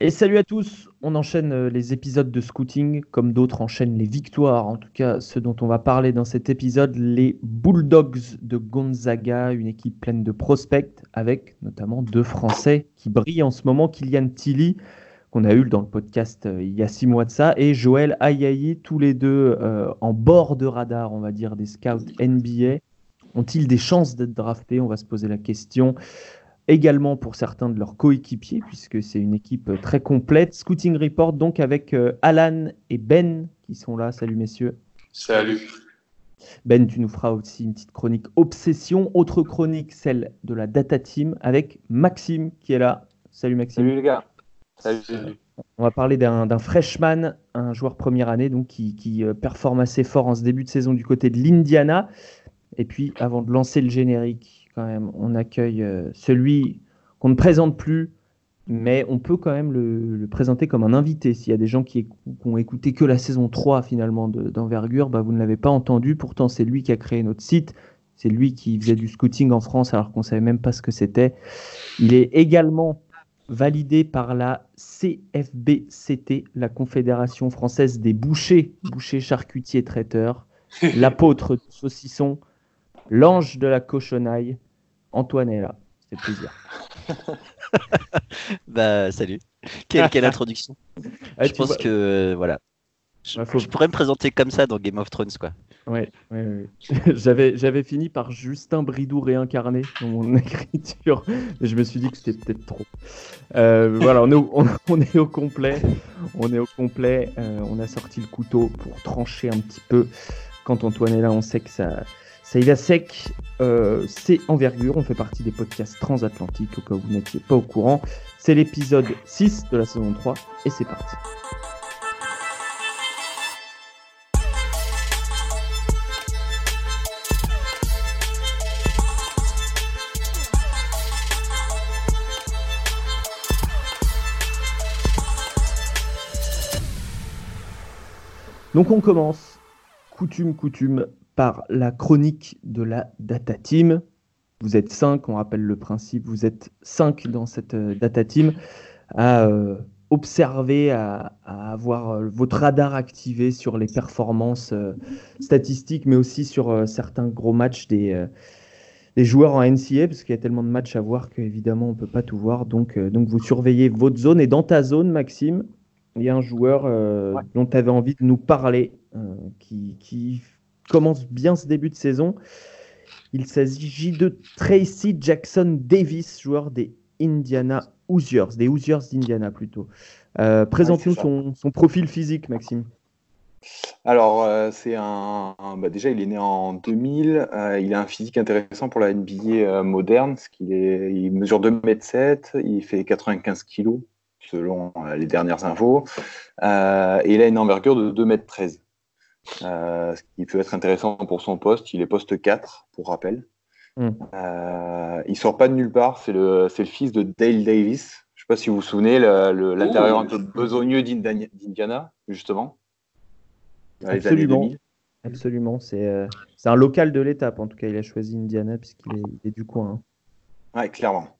Et salut à tous, on enchaîne euh, les épisodes de scouting comme d'autres enchaînent les victoires, en tout cas ceux dont on va parler dans cet épisode, les Bulldogs de Gonzaga, une équipe pleine de prospects avec notamment deux Français qui brillent en ce moment, Kylian Tilly qu'on a eu dans le podcast euh, il y a six mois de ça, et Joël Ayayi, tous les deux euh, en bord de radar, on va dire, des scouts NBA. Ont-ils des chances d'être draftés? On va se poser la question également pour certains de leurs coéquipiers, puisque c'est une équipe très complète. Scouting Report, donc avec euh, Alan et Ben qui sont là. Salut messieurs. Salut. Ben, tu nous feras aussi une petite chronique Obsession. Autre chronique, celle de la Data Team, avec Maxime qui est là. Salut Maxime. Salut les gars. Salut. On va parler d'un freshman, un joueur première année, donc qui, qui euh, performe assez fort en ce début de saison du côté de l'Indiana. Et puis, avant de lancer le générique, on accueille euh, celui qu'on ne présente plus, mais on peut quand même le, présenter comme un invité. S'il y a des gens qui, ont écouté que la saison 3 finalement d'envergure, bah, vous ne l'avez pas entendu. Pourtant, c'est lui qui a créé notre site. C'est lui qui faisait du scouting en France alors qu'on ne savait même pas ce que c'était. Il est également validé par la CFBCT, la Confédération française des bouchers, bouchers, charcutiers, traiteurs, l'apôtre du saucisson, l'ange de la cochonaille, Antoine est là. C'est plaisir. bah, salut. Quelle, introduction. Ah, je pense que, euh, voilà. Je, pourrais me présenter comme ça dans Game of Thrones, quoi. Ouais, ouais, j'avais, j'avais fini par Justin Bridou réincarné dans mon écriture, mais je me suis dit que c'était peut-être trop. Euh, voilà, on est, au, on, est, au, complet. On est au complet. Euh, on a sorti le couteau pour trancher un petit peu. Quand Antoine est là, on sait que ça, Saïda Sec, euh, c'est Envergure, on fait partie des podcasts transatlantiques, au cas où vous n'étiez pas au courant. C'est l'épisode 6 de la saison 3, et c'est parti. Donc on commence, coutume, coutume, par la chronique de la Data Team. Vous êtes cinq, on rappelle le principe, vous êtes cinq dans cette euh, Data Team à euh, observer, à, avoir euh, votre radar activé sur les performances statistiques, mais aussi sur certains gros matchs des, des joueurs en NCA, parce qu'il y a tellement de matchs à voir qu'évidemment on ne peut pas tout voir. Donc, donc vous surveillez votre zone. Et dans ta zone, Maxime, il y a un joueur dont tu avais envie de nous parler, qui, qui commence bien ce début de saison. Il s'agit de Tracy Jackson Davis, joueur des Indiana Hoosiers, des Hoosiers d'Indiana plutôt. Euh, Présente-nous son, profil physique, Maxime. Alors, euh, c'est un, bah, déjà, il est né en 2000. Euh, il a un physique intéressant pour la NBA moderne, parce qu'il est, il mesure 2m7, il fait 95 kg selon les dernières infos, et il a une envergure de 2m13. Euh, ce qui peut être intéressant pour son poste. Il est poste 4, pour rappel. Mm. Euh, il sort pas de nulle part. C'est le, le, fils de Dale Davis. Je ne sais pas si vous vous souvenez, l'intérieur un peu besogneux d'Indiana, justement. Absolument. Absolument. Euh, c'est un local de l'étape. En tout cas, il a choisi Indiana puisqu'il est, du coin. Hein. Ouais, clairement.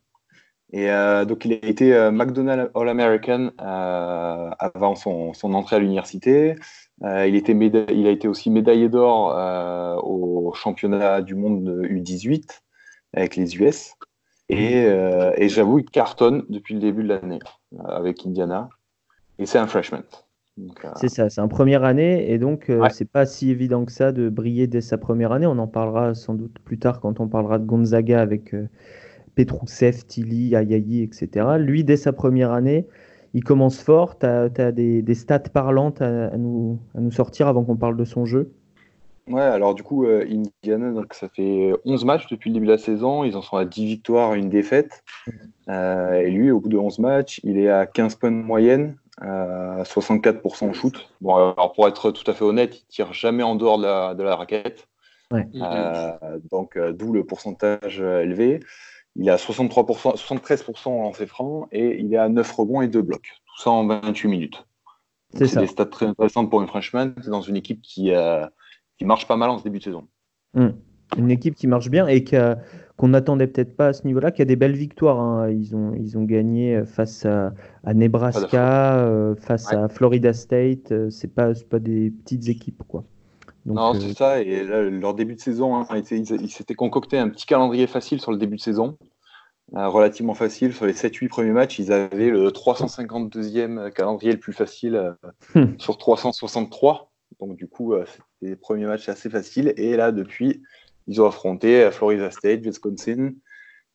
Et euh, donc, il a été euh, McDonald's All-American euh, avant son, son, entrée à l'université. Euh, il, était il a été aussi médaillé d'or euh, au championnat du monde U18 avec les US. Et, et j'avoue, il cartonne depuis le début de l'année avec Indiana. Et c'est un freshman. C'est ça, c'est un première année et donc c'est pas si évident que ça de briller dès sa première année. On en parlera sans doute plus tard quand on parlera de Gonzaga avec Petrousev, Tilly, Ayayi, etc. Lui, dès sa première année, il commence fort. Tu as, des, stats parlantes à, nous, à, nous, sortir avant qu'on parle de son jeu Ouais, alors du coup, euh, Indiana, donc, ça fait 11 matchs depuis le début de la saison. Ils en sont à 10 victoires, une défaite. Euh, et lui, au bout de 11 matchs, il est à 15 points de moyenne, à 64% shoot. Bon, alors pour être tout à fait honnête, il tire jamais en dehors de la, de la raquette. Euh, donc, d'où le pourcentage élevé. Il est à 63%, 73% en lancé franc et il est à 9 rebonds et 2 blocs. Tout ça en 28 minutes. C'est des stats très intéressantes pour une freshman. C'est dans une équipe qui, euh, qui marche pas mal en ce début de saison. Hmm. Une équipe qui marche bien et qu'on n'attendait peut-être pas à ce niveau-là, qui a des belles victoires. Hein. Ils, ont, ils ont gagné face à, Nebraska, euh, face à Florida State. Euh, c'est pas, pas des petites équipes, quoi. Non, c'est ça. Et leur début de saison, hein, ils s'étaient concocté un petit calendrier facile sur le début de saison. relativement facile. Sur les 7-8 premiers matchs, ils avaient le 352e calendrier le plus facile hmm. sur 363. Donc, du coup, c'était les premiers matchs assez faciles. Et là, depuis, ils ont affronté Florida State, Wisconsin,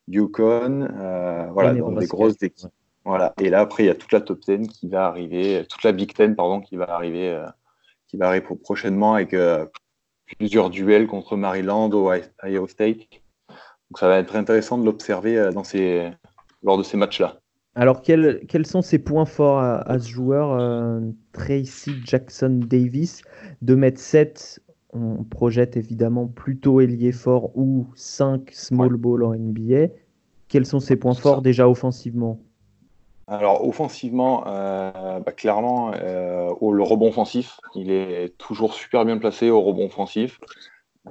Yukon, euh, voilà, dans des grosses équipes. Voilà. Et là, après, il y a toute la top 10 qui va arriver, toute la Big 10, pardon, qui va arriver, euh, qui va arriver prochainement avec euh, plusieurs duels contre Maryland ou Ohio State. Donc, ça va être intéressant de l'observer dans ces, lors de ces matchs-là. Alors, quels, quels, sont ses points forts à, ce joueur, Tracy Jackson Davis, 2m7, on projette évidemment plutôt ailier fort ou 5 small ball en NBA. Quels sont ses points forts déjà offensivement? Alors offensivement, euh, bah, clairement, euh, le rebond offensif, il est toujours super bien placé au rebond offensif.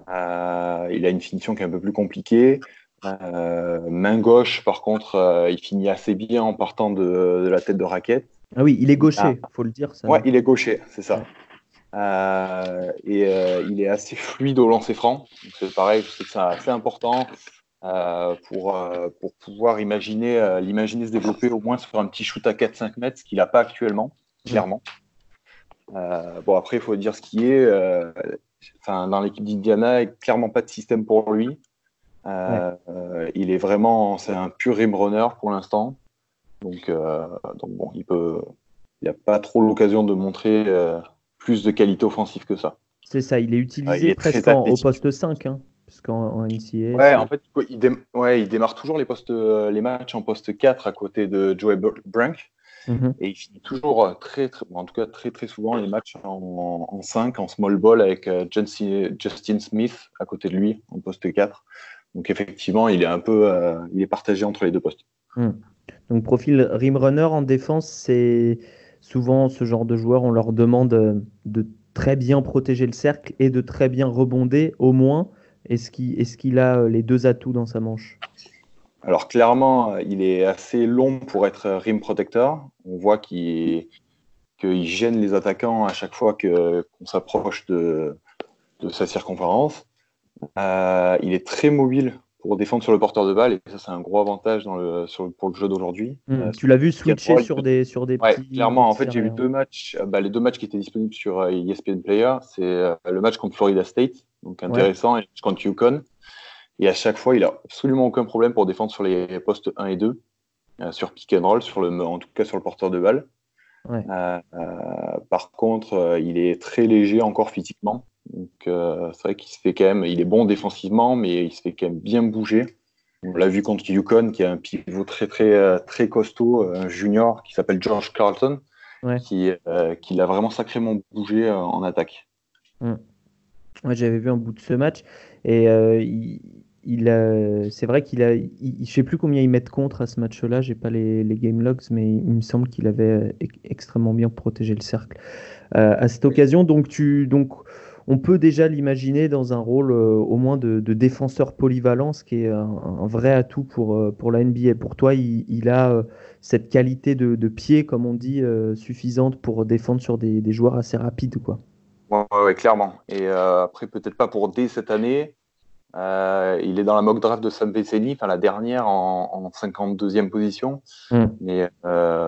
Euh, il a une finition qui est un peu plus compliquée. main gauche, par contre, il finit assez bien en partant de, la tête de raquette. Ah oui, il est gaucher, il faut le dire. Ça. Ouais, il est gaucher, c'est ça. Et il est assez fluide au lancer franc. C'est pareil, je sais que c'est assez important euh, pour, pour pouvoir imaginer l'imaginer se développer au moins sur un petit shoot à 4-5 mètres, ce qu'il n'a pas actuellement, clairement. bon, après, il faut dire ce qui est. Enfin, dans l'équipe d'Indiana, clairement pas de système pour lui. il est vraiment, c'est un pur rim runner pour l'instant. Donc, donc bon, il peut, il n'a pas trop l'occasion de montrer plus de qualité offensive que ça. C'est ça, il est utilisé presque au poste 5, hein, puisqu'en NCA. Ouais, en fait, il, ouais, il, démarre toujours les, postes, euh, les matchs en poste 4 à côté de Joey Brunk. Mhm. Et il finit toujours euh, très, très, en tout cas très très souvent les matchs en, 5, en small ball avec euh, Justin Smith à côté de lui en poste 4. Donc effectivement, il est un peu, il est partagé entre les deux postes. Mhm. Donc profil rim runner en défense, c'est souvent, ce genre de joueurs, on leur demande de très bien protéger le cercle et de très bien rebonder, au moins. Est-ce qu'il a euh, les deux atouts dans sa manche? Alors, clairement, il est assez long pour être rim protector. On voit qu'il gêne les attaquants à chaque fois qu'on s'approche de, sa circonférence. Euh, il est très mobile pour défendre sur le porteur de balle. Et ça, c'est un gros avantage dans le, pour le jeu d'aujourd'hui. Hmm. Euh, tu l'as vu switcher sur des, sur des ouais, Clairement, en fait, j'ai vu deux matchs. Euh, bah, les deux matchs qui étaient disponibles sur ESPN e Player, c'est euh, le match contre Florida State, donc intéressant, et le match contre Yukon. Et à chaque fois, il a absolument aucun problème pour défendre sur les postes 1 et 2, sur pick and roll, sur le, en tout cas sur le porteur de balle. par contre, il est très léger encore physiquement. Donc euh, c'est vrai qu'il se fait quand même, il est bon défensivement, mais il se fait quand même bien bouger. On l'a vu contre Yukon, qui a un pivot très très euh, très costaud, un junior qui s'appelle George Carlton, qui, euh, qui l'a vraiment sacrément bougé en attaque. Mm. J'avais vu un bout de ce match et il, il c'est vrai qu'il a, je sais plus combien il met de contre à ce match-là, j'ai pas les, game logs, mais il me semble qu'il avait extrêmement bien protégé le cercle à cette occasion. Donc tu, donc on peut déjà l'imaginer dans un rôle euh, au moins de, défenseur polyvalent, ce qui est un, vrai atout pour, euh, pour la NBA. Pour toi, il, a euh, cette qualité de, pied, comme on dit, suffisante pour défendre sur des, joueurs assez rapides. Quoi. Ouais, clairement. Et après, peut-être pas pour dès cette année. il est dans la mock draft de Sam Veceni, enfin la dernière en, 52e position. Hmm. Mais,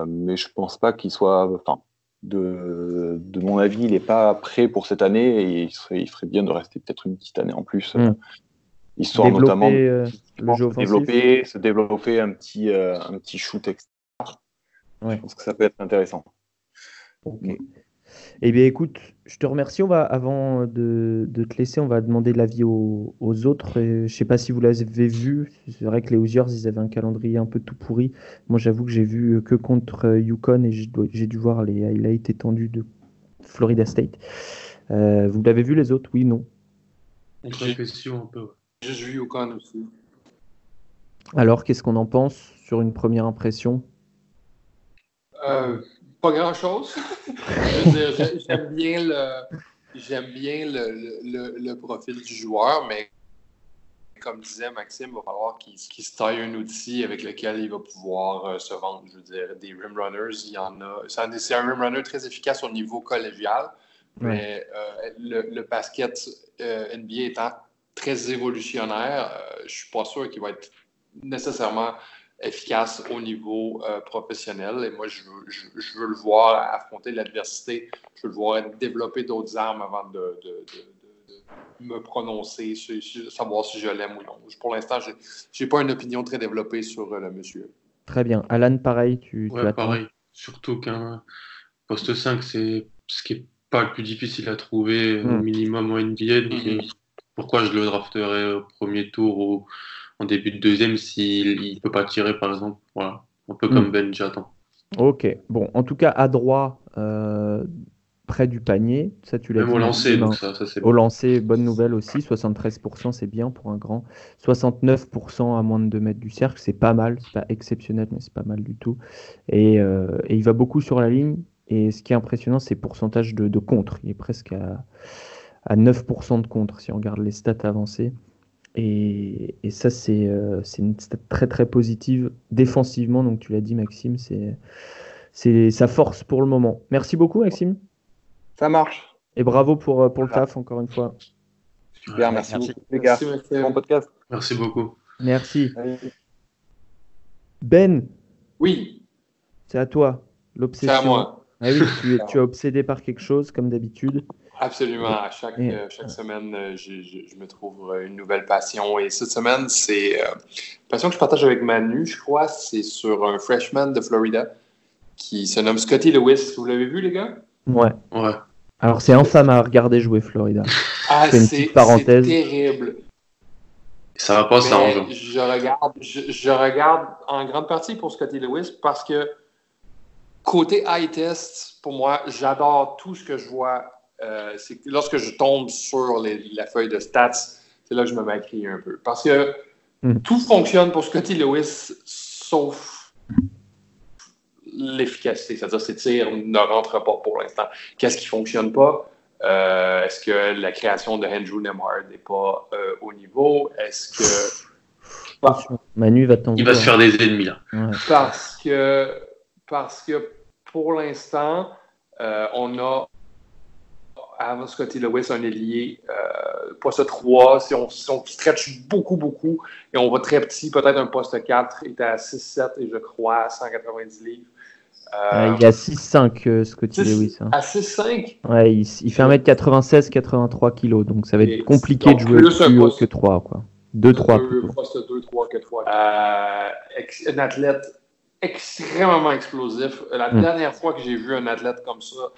mais je pense pas qu'il soit. Enfin, de, de, mon avis, il n'est pas prêt pour cette année et il, serait, il ferait bien de rester peut-être une petite année en plus, hmm. histoire notamment euh, de développer, se développer un petit, euh, un petit shoot extra. Je pense que ça peut être intéressant. Eh bien, écoute, je te remercie. On va, avant de, te laisser, on va demander l'avis aux, aux, autres. je ne sais pas si vous l'avez vu. C'est vrai que les Hoosiers, ils avaient un calendrier un peu tout pourri. Moi, j'avoue que j'ai vu que contre Yukon et j'ai dû voir les highlights étendus de Florida State. Euh, vous l'avez vu les autres? Oui, non J'ai vu Yukon aussi. Alors, qu'est-ce qu'on en pense sur une première impression? Euh, pas grand-chose. j'aime bien, le, j'aime bien le, le, le, profil du joueur, mais comme disait Maxime, il va falloir qu'il se taille un outil avec lequel il va pouvoir euh, se vendre. Je veux dire, des rim runners, il y en a. C'est un, rim runner très efficace au niveau collégial, mais euh, le, basket euh, NBA étant très évolutionnaire, je ne suis pas sûr qu'il va être nécessairement efficace au niveau professionnel. Et moi, je veux, le voir affronter l'adversité. Je veux le voir développer d'autres armes avant de me prononcer, savoir si je l'aime ou non. Pour l'instant, je n'ai pas une opinion très développée sur euh, le monsieur. Très bien. Alan, pareil, tu, ouais, pareil. Surtout qu'un poste 5, c'est ce qui n'est pas le plus difficile à trouver au hmm. minimum en NBA. Hmm. pourquoi je le drafterais au premier tour ou en début de deuxième s'il ne peut pas tirer, par exemple Voilà. Un peu comme hmm. Ben, j'attends. Ok. Bon, en tout cas, à droit, euh, près du panier. Ça, tu l'as Même au lancer, donc ça, ça Au lancer, bonne nouvelle aussi. 73%, c'est bien pour un grand. 69% à moins de 2 mètres du cercle, c'est pas mal. C'est pas exceptionnel, mais c'est pas mal du tout. Et, euh, et, il va beaucoup sur la ligne. Et ce qui est impressionnant, c'est le pourcentage de, de, contre. Il est presque à, à 9% de contre si on regarde les stats avancées. Et, et ça, c'est euh, une stat très très positive défensivement. Donc tu l'as dit, Maxime, c'est sa force pour le moment. Merci beaucoup, Maxime. Ça marche. Et bravo pour, euh, pour le taf, encore une fois. Super, merci, beaucoup, les gars. bon podcast. Merci beaucoup. Merci. Ben. Oui. C'est à toi, l'obsession. C'est à moi. Ah oui, tu, tu es obsédé par quelque chose, comme d'habitude. Absolument. À chaque, euh, chaque semaine, euh, je, je, me trouve une nouvelle passion. Et cette semaine, c'est une passion que je partage avec Manu, je crois. C'est sur un freshman de Florida qui se nomme Scotty Lewis. Vous l'avez vu, les gars? Ouais. ouais. Alors c'est infâme à regarder jouer Florida. Ah, c'est terrible. Ça va pas s'arranger. Je regarde, je, regarde en grande partie pour Scotty Lewis parce que côté high test, pour moi, j'adore tout ce que je vois. Euh, c'est lorsque je tombe sur la feuille de stats, c'est là que je me mets à crier un peu. Parce que hmm. tout fonctionne pour Scotty Lewis, sauf l'efficacité, c'est-à-dire ces tirs ne rentrent pas pour l'instant. Qu'est-ce qui ne fonctionne pas? Euh, est-ce que la création de Andrew Nemhard n'est pas euh, au niveau? Est-ce que. Manu va Il va se faire des ennemis là. Parce, que, parce que pour l'instant, euh, on a avant Scotty Lewis, un ailier, poste 3, si on, si on stretch beaucoup, beaucoup, et on va très petit, peut-être un poste 4, il était à 6-7 et je crois à 190 livres. Euh, il y a 6-5 euh, Scotty Lewis. Hein. À 6-5 Ouais, il, fait 1m96, 83 kg, donc ça va être compliqué de jouer plus, haut que 3. Quoi. 2-3 Poste 2, 3, 4 fois. Euh, un athlète extrêmement explosif. La hmm. dernière fois que j'ai vu un athlète comme ça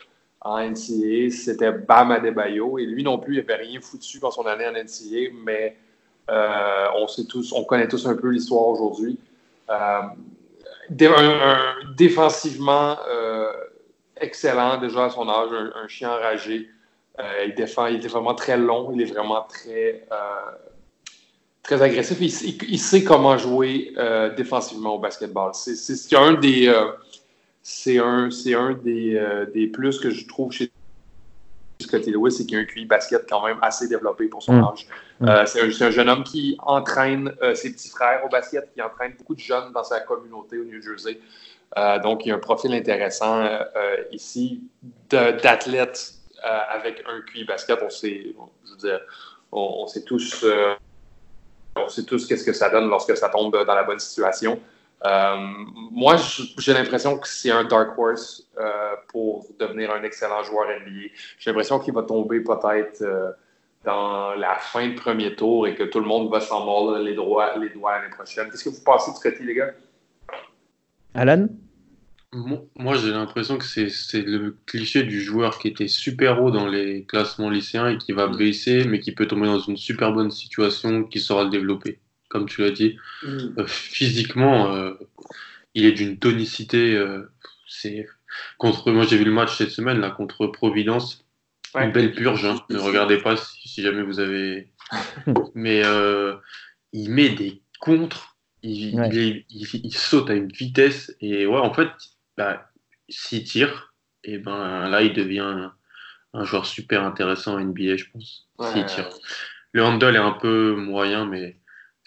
en NCAA, c'était Bam Adebayo. Et lui non plus, il n'avait rien foutu dans son année en NCAA, mais on, sait tous, on connaît tous un peu l'histoire aujourd'hui défensivement euh, excellent déjà à son âge, un, chien enragé. Euh, il défend, il est vraiment très long, il est vraiment très, euh, très agressif. Il, sait comment jouer défensivement au basketball. C'est un des, c'est un, un des, des, plus que je trouve chez Scotty Lewis, c'est qu'il a un QI basket quand même assez développé pour son mm. âge. Mm. Euh, c'est un, jeune homme qui entraîne euh, ses petits frères au basket, qui entraîne beaucoup de jeunes dans sa communauté au New Jersey. Euh, donc, il y a un profil intéressant ici d'athlète avec un QI basket. On sait, je veux dire, on, sait tous, on sait tous qu'est-ce que ça donne lorsque ça tombe dans la bonne situation. Euh, moi, j'ai l'impression que c'est un dark horse euh, pour devenir un excellent joueur NBA. J'ai l'impression qu'il va tomber peut-être euh, dans la fin de premier tour et que tout le monde va s'en mordre les, droits, les doigts l'année prochaine. Qu'est-ce que vous pensez de Scotty, les gars? Alan? Moi, j'ai l'impression que c'est le cliché du joueur qui était super haut dans les classements lycéens et qui va mm. baisser, mais qui peut tomber dans une super bonne situation, qui saura le développer comme tu l'as dit. Mm. Euh, physiquement, euh, il est d'une tonicité. Euh, c'est contre. Moi, j'ai vu le match cette semaine là contre Providence. Une belle purge. Hein. Ne regardez pas si, jamais vous avez. Mais il met des contres. Il, il, saute à une vitesse et ouais, en fait, bah, s'il tire, et eh ben là, il devient un, joueur super intéressant en NBA, je pense. S'il tire. Le handle est un peu moyen, mais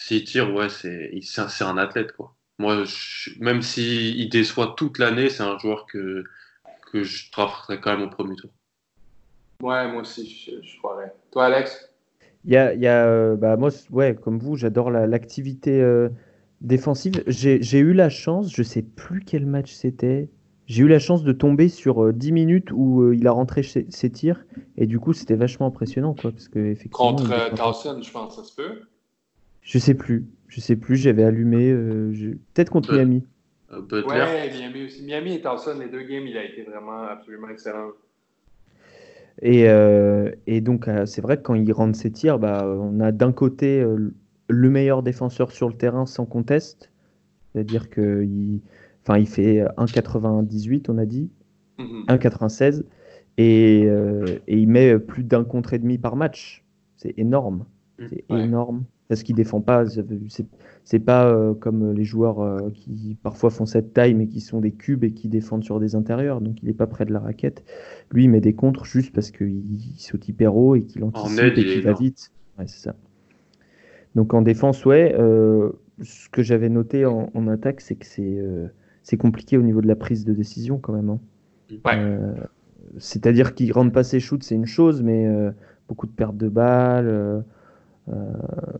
S'il tire, ouais, c'est un athlète, quoi. Moi, même s'il déçoit toute l'année, c'est un joueur que, que je drafterais quand même au premier tour. Ouais, moi aussi, je, croirais. Toi, Alex? Il y a, y a euh, bah, moi, ouais, comme vous, j'adore l'activité euh, défensive. J'ai eu la chance, je sais plus quel match c'était. J'ai eu la chance de tomber sur 10 euh, minutes où il a rentré ses, tirs et du coup c'était vachement impressionnant quoi parce que effectivement, contre Carlson je pense ça se peut je sais plus je sais plus, j'avais allumé. Euh, peut-être contre Miami. Euh, ouais, Miami aussi. Miami et Towson, les deux games, il a été vraiment absolument excellent. Et, euh, et donc, c'est vrai que quand il rentre ses tirs, bah, on a d'un côté le meilleur défenseur sur le terrain sans conteste. C'est-à-dire qu'il enfin, il fait 1,98, on a dit. 1,96. Mhm. Et, et, il met plus d'un contre et demi par match. C'est énorme. Mm. C'est énorme parce qu'il défend pas. C'est pas euh, comme les joueurs euh, qui parfois font cette taille mais qui sont des cubes et qui défendent sur des intérieurs. Donc il est pas près de la raquette. Lui il met des contres juste parce qu'il saute hyper haut et qu'il anticipe et qu'il va vite. Ouais, c'est ça. Donc en défense, ouais. Euh, ce que j'avais noté en, attaque, c'est que c'est compliqué au niveau de la prise de décision quand même. Hein. Ouais. C'est-à-dire qu'il rentre pas ses shoots, c'est une chose, mais beaucoup de pertes de balles. Euh,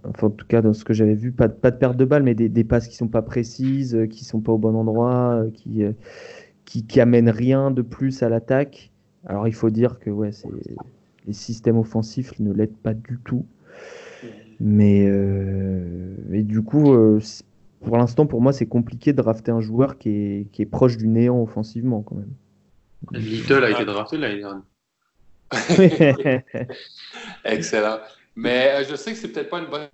enfin, en tout cas, dans ce que j'avais vu, pas, pas de perte de balle, mais des, passes qui sont pas précises, euh, qui sont pas au bon endroit, euh, qui, qui, qui amènent rien de plus à l'attaque. Alors, il faut dire que ouais, les systèmes offensifs ne l'aident pas du tout. Mais et du coup, pour l'instant, pour moi, c'est compliqué de drafter un joueur qui est, qui est proche du néant offensivement quand même. Little a été drafté l'année dernière. Excellent. Mais euh, je sais que c'est peut-être pas une bonne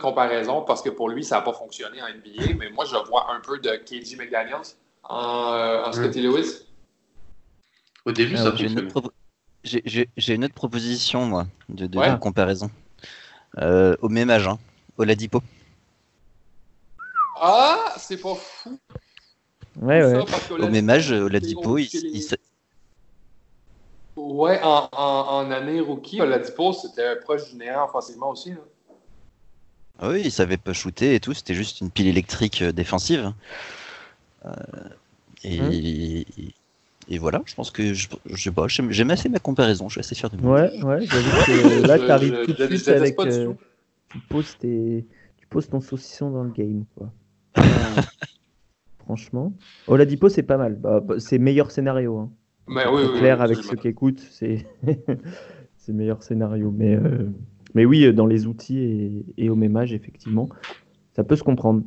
comparaison parce que pour lui, ça n'a pas fonctionné en NBA, mais moi, je vois un peu de KG McDaniels en, euh, en Scotty Lewis. Au début, ça J'ai une, une, autre proposition, moi, de, de, comparaison. Euh, au même âge, hein, Oladipo. Ah, c'est pas fou. Ouais, ouais. Au même âge, Oladipo, il, il, Ouais, en, en, année rookie, Oladipo, c'était proche du néant offensivement aussi. Ah oui, il savait pas shooter et tout, c'était juste une pile électrique euh, défensive. Euh, et, et, voilà, je pense que je, je pas, j'aime assez ma comparaison, je suis assez fier de moi. Ouais, ouais, que là, tu arrives tout de suite avec. Euh, tu, poses tes, tu poses ton saucisson dans le game, quoi. Franchement. Oladipo, c'est pas mal. Bah, c'est meilleur scénario. Hein. Mais oui, clair avec ceux qui écoutent, c'est le meilleur scénario. Mais, euh, mais oui, dans les outils et, et, au même âge, effectivement, ça peut se comprendre.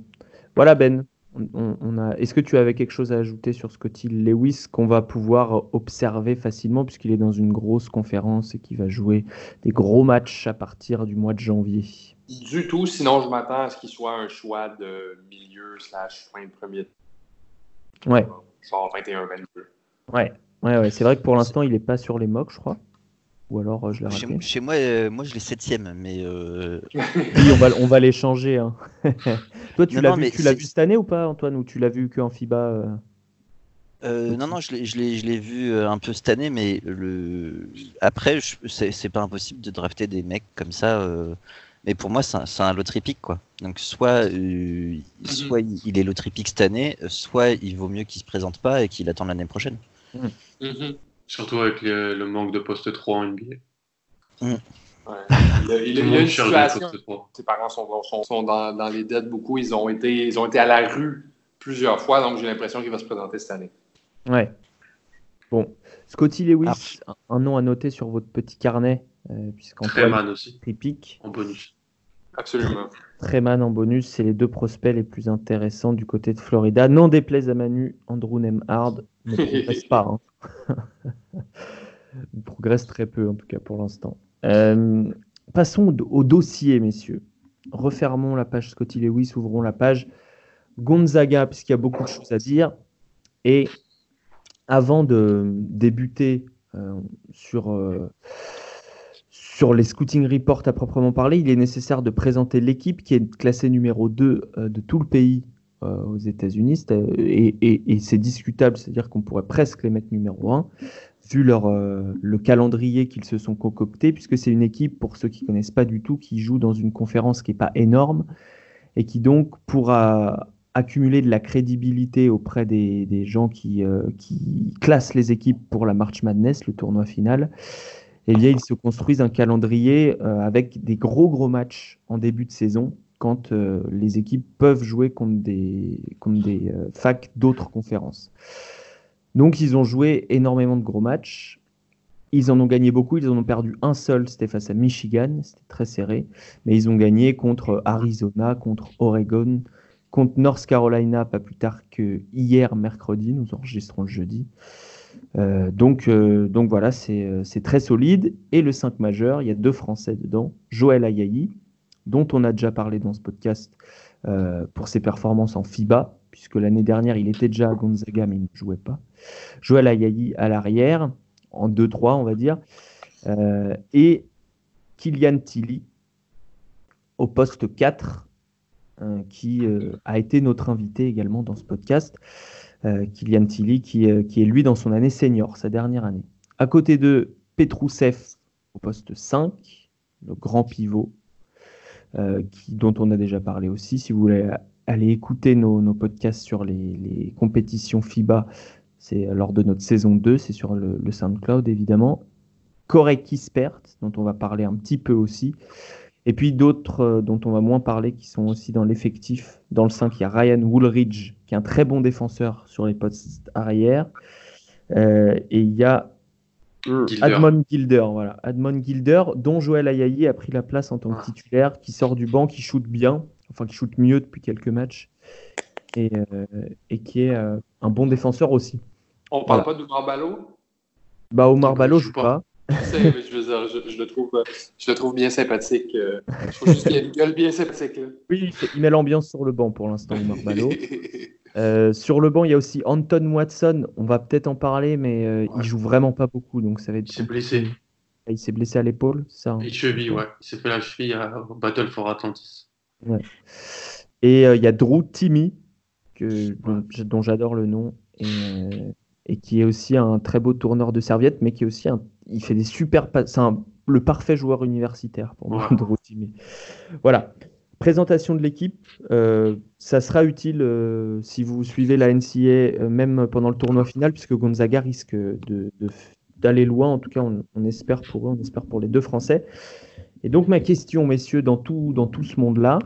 Voilà, Ben. On, a... Est-ce que tu avais quelque chose à ajouter sur Scotty Lewis qu'on va pouvoir observer facilement puisqu'il est dans une grosse conférence et qu'il va jouer des gros matchs à partir du mois de janvier? Du tout, sinon je m'attends à ce qu'il soit un choix de milieu slash fin de premier. Ouais. Genre 21-22. Ouais. Ouais, ouais, c'est vrai que pour l'instant, il n'est pas sur les mocks, je crois. Ou alors, euh, je l'ai raté. Chez, moi, euh, moi, je l'ai septième, mais. Euh... oui, on va, on va les changer. Hein. Toi, tu l'as vu, tu l'as vu cette année ou pas, Antoine, ou tu l'as vu qu'en FIBA euh... euh non, non, je l'ai vu un peu cette année, mais le... après, c'est pas impossible de drafter des mecs comme ça. Mais pour moi, c'est un, loterie pick, quoi. Donc, soit, soit il est loterie pick cette année, soit il vaut mieux qu'il se présente pas et qu'il attende l'année prochaine. Mhm. Mhm. Surtout avec le, manque de poste 3 en NBA. Ouais. Il, a, il, a, une situation. Ses parents sont, sont, sont dans, dans, les dettes beaucoup. Ils ont, été, ils ont été à la rue plusieurs fois, donc j'ai l'impression qu'il va se présenter cette année. Ouais. Bon. Scotty Lewis, ah. un nom à noter sur votre petit carnet. Euh, Treman aussi. Tripique. En bonus. Absolument. Treman en bonus, c'est les deux prospects les plus intéressants du côté de Florida. Non déplaise à Manu, Andrew Nemhard ne progresse pas. Hein. Il progresse très peu, en tout cas pour l'instant. Euh, passons au dossier, messieurs. Refermons la page Scotty Lewis, ouvrons la page Gonzaga, puisqu'il y a beaucoup de choses à dire. Et avant de débuter euh, sur, euh, sur les scouting reports à proprement parler, il est nécessaire de présenter l'équipe qui est classée numéro 2 de tout le pays euh, aux États-Unis. C'était- Et, c'est discutable, c'est-à-dire qu'on pourrait presque les mettre numéro 1, vu leur, euh, le calendrier qu'ils se sont concoctés, puisque c'est une équipe, pour ceux qui connaissent pas du tout, qui joue dans une conférence qui n'est pas énorme, et qui donc pourra accumuler de la crédibilité auprès des, gens qui, euh, qui classent les équipes pour la March Madness, le tournoi final. Eh bien, ils se construisent un calendrier euh, avec des gros gros matchs en début de saison, quand euh, les équipes peuvent jouer contre des, euh, facs d'autres conférences. Donc, ils ont joué énormément de gros matchs. Ils en ont gagné beaucoup. Ils en ont perdu un seul, c'était face à Michigan. C'était très serré. Mais ils ont gagné contre Arizona, contre Oregon, contre North Carolina, pas plus tard que hier, mercredi. Nous enregistrons le jeudi. Euh, donc, euh, donc voilà, c'est euh, c'est très solide. Et le 5 majeur, il y a deux Français dedans. Joël Ayayi, dont on a déjà parlé dans ce podcast pour ses performances en FIBA, puisque l'année dernière, il était déjà à Gonzaga, mais il ne jouait pas. Joël Ayayi à l'arrière, en 2-3, on va dire. Et Kylian Tilly au poste 4, euh, qui a été notre invité également dans ce podcast. Euh, Kylian Tilly, qui, euh, qui est lui dans son année senior, sa dernière année. À côté de Petrousev au poste 5, le grand pivot, euh, qui, dont on a déjà parlé aussi. Si vous voulez aller écouter nos, nos podcasts sur les, les compétitions FIBA, c'est lors de notre saison 2, c'est sur le, SoundCloud évidemment. Corey Kispert, dont on va parler un petit peu aussi. Et puis d'autres dont on va moins parler qui sont aussi dans l'effectif. Dans le 5, il y a Ryan Woolridge, qui est un très bon défenseur sur les postes arrière. Euh, et il y a Gilder. Admon Gilder, voilà. Admon Gilder, dont Joël Ayayi a pris la place en tant que Ah. titulaire, qui sort du banc, qui shoot bien, enfin qui shoot mieux depuis quelques matchs, et, euh, et qui est euh, un bon défenseur aussi. On parle Voilà. pas d'Oumar Balo? Bah Omar Ballo joue joue pas. pas. Je sais, mais je veux dire, je, je le trouve, euh, je le trouve bien sympathique. euh, Je trouve juste qu'il a une gueule bien sympathique. Là. Oui, il, met l'ambiance sur le banc pour l'instant, Omar Ballo. Euh, sur le banc, il y a aussi Anton Watson. On va peut-être en parler, mais euh, Ouais. il joue vraiment pas beaucoup, donc ça va être. Il s'est blessé. Il s'est blessé à l'épaule, ça. hein Et cheville, ouais. Il s'est fait la cheville à Battle for Atlantis. Et euh, il y a Drew Timmy, que, dont, dont j'adore le nom, et, euh, et qui est aussi un très beau tourneur de serviettes, mais qui est aussi un, il fait des super passes. C'est le parfait joueur universitaire pour moi. Voilà. Présentation de l'équipe, euh, ça sera utile euh, si vous suivez la NCA, euh, même pendant le tournoi final, puisque Gonzaga risque de- d'aller loin. En tout cas, on, on espère pour eux, on espère pour les deux Français. Et donc, ma question, messieurs, dans tout, dans tout ce monde-là,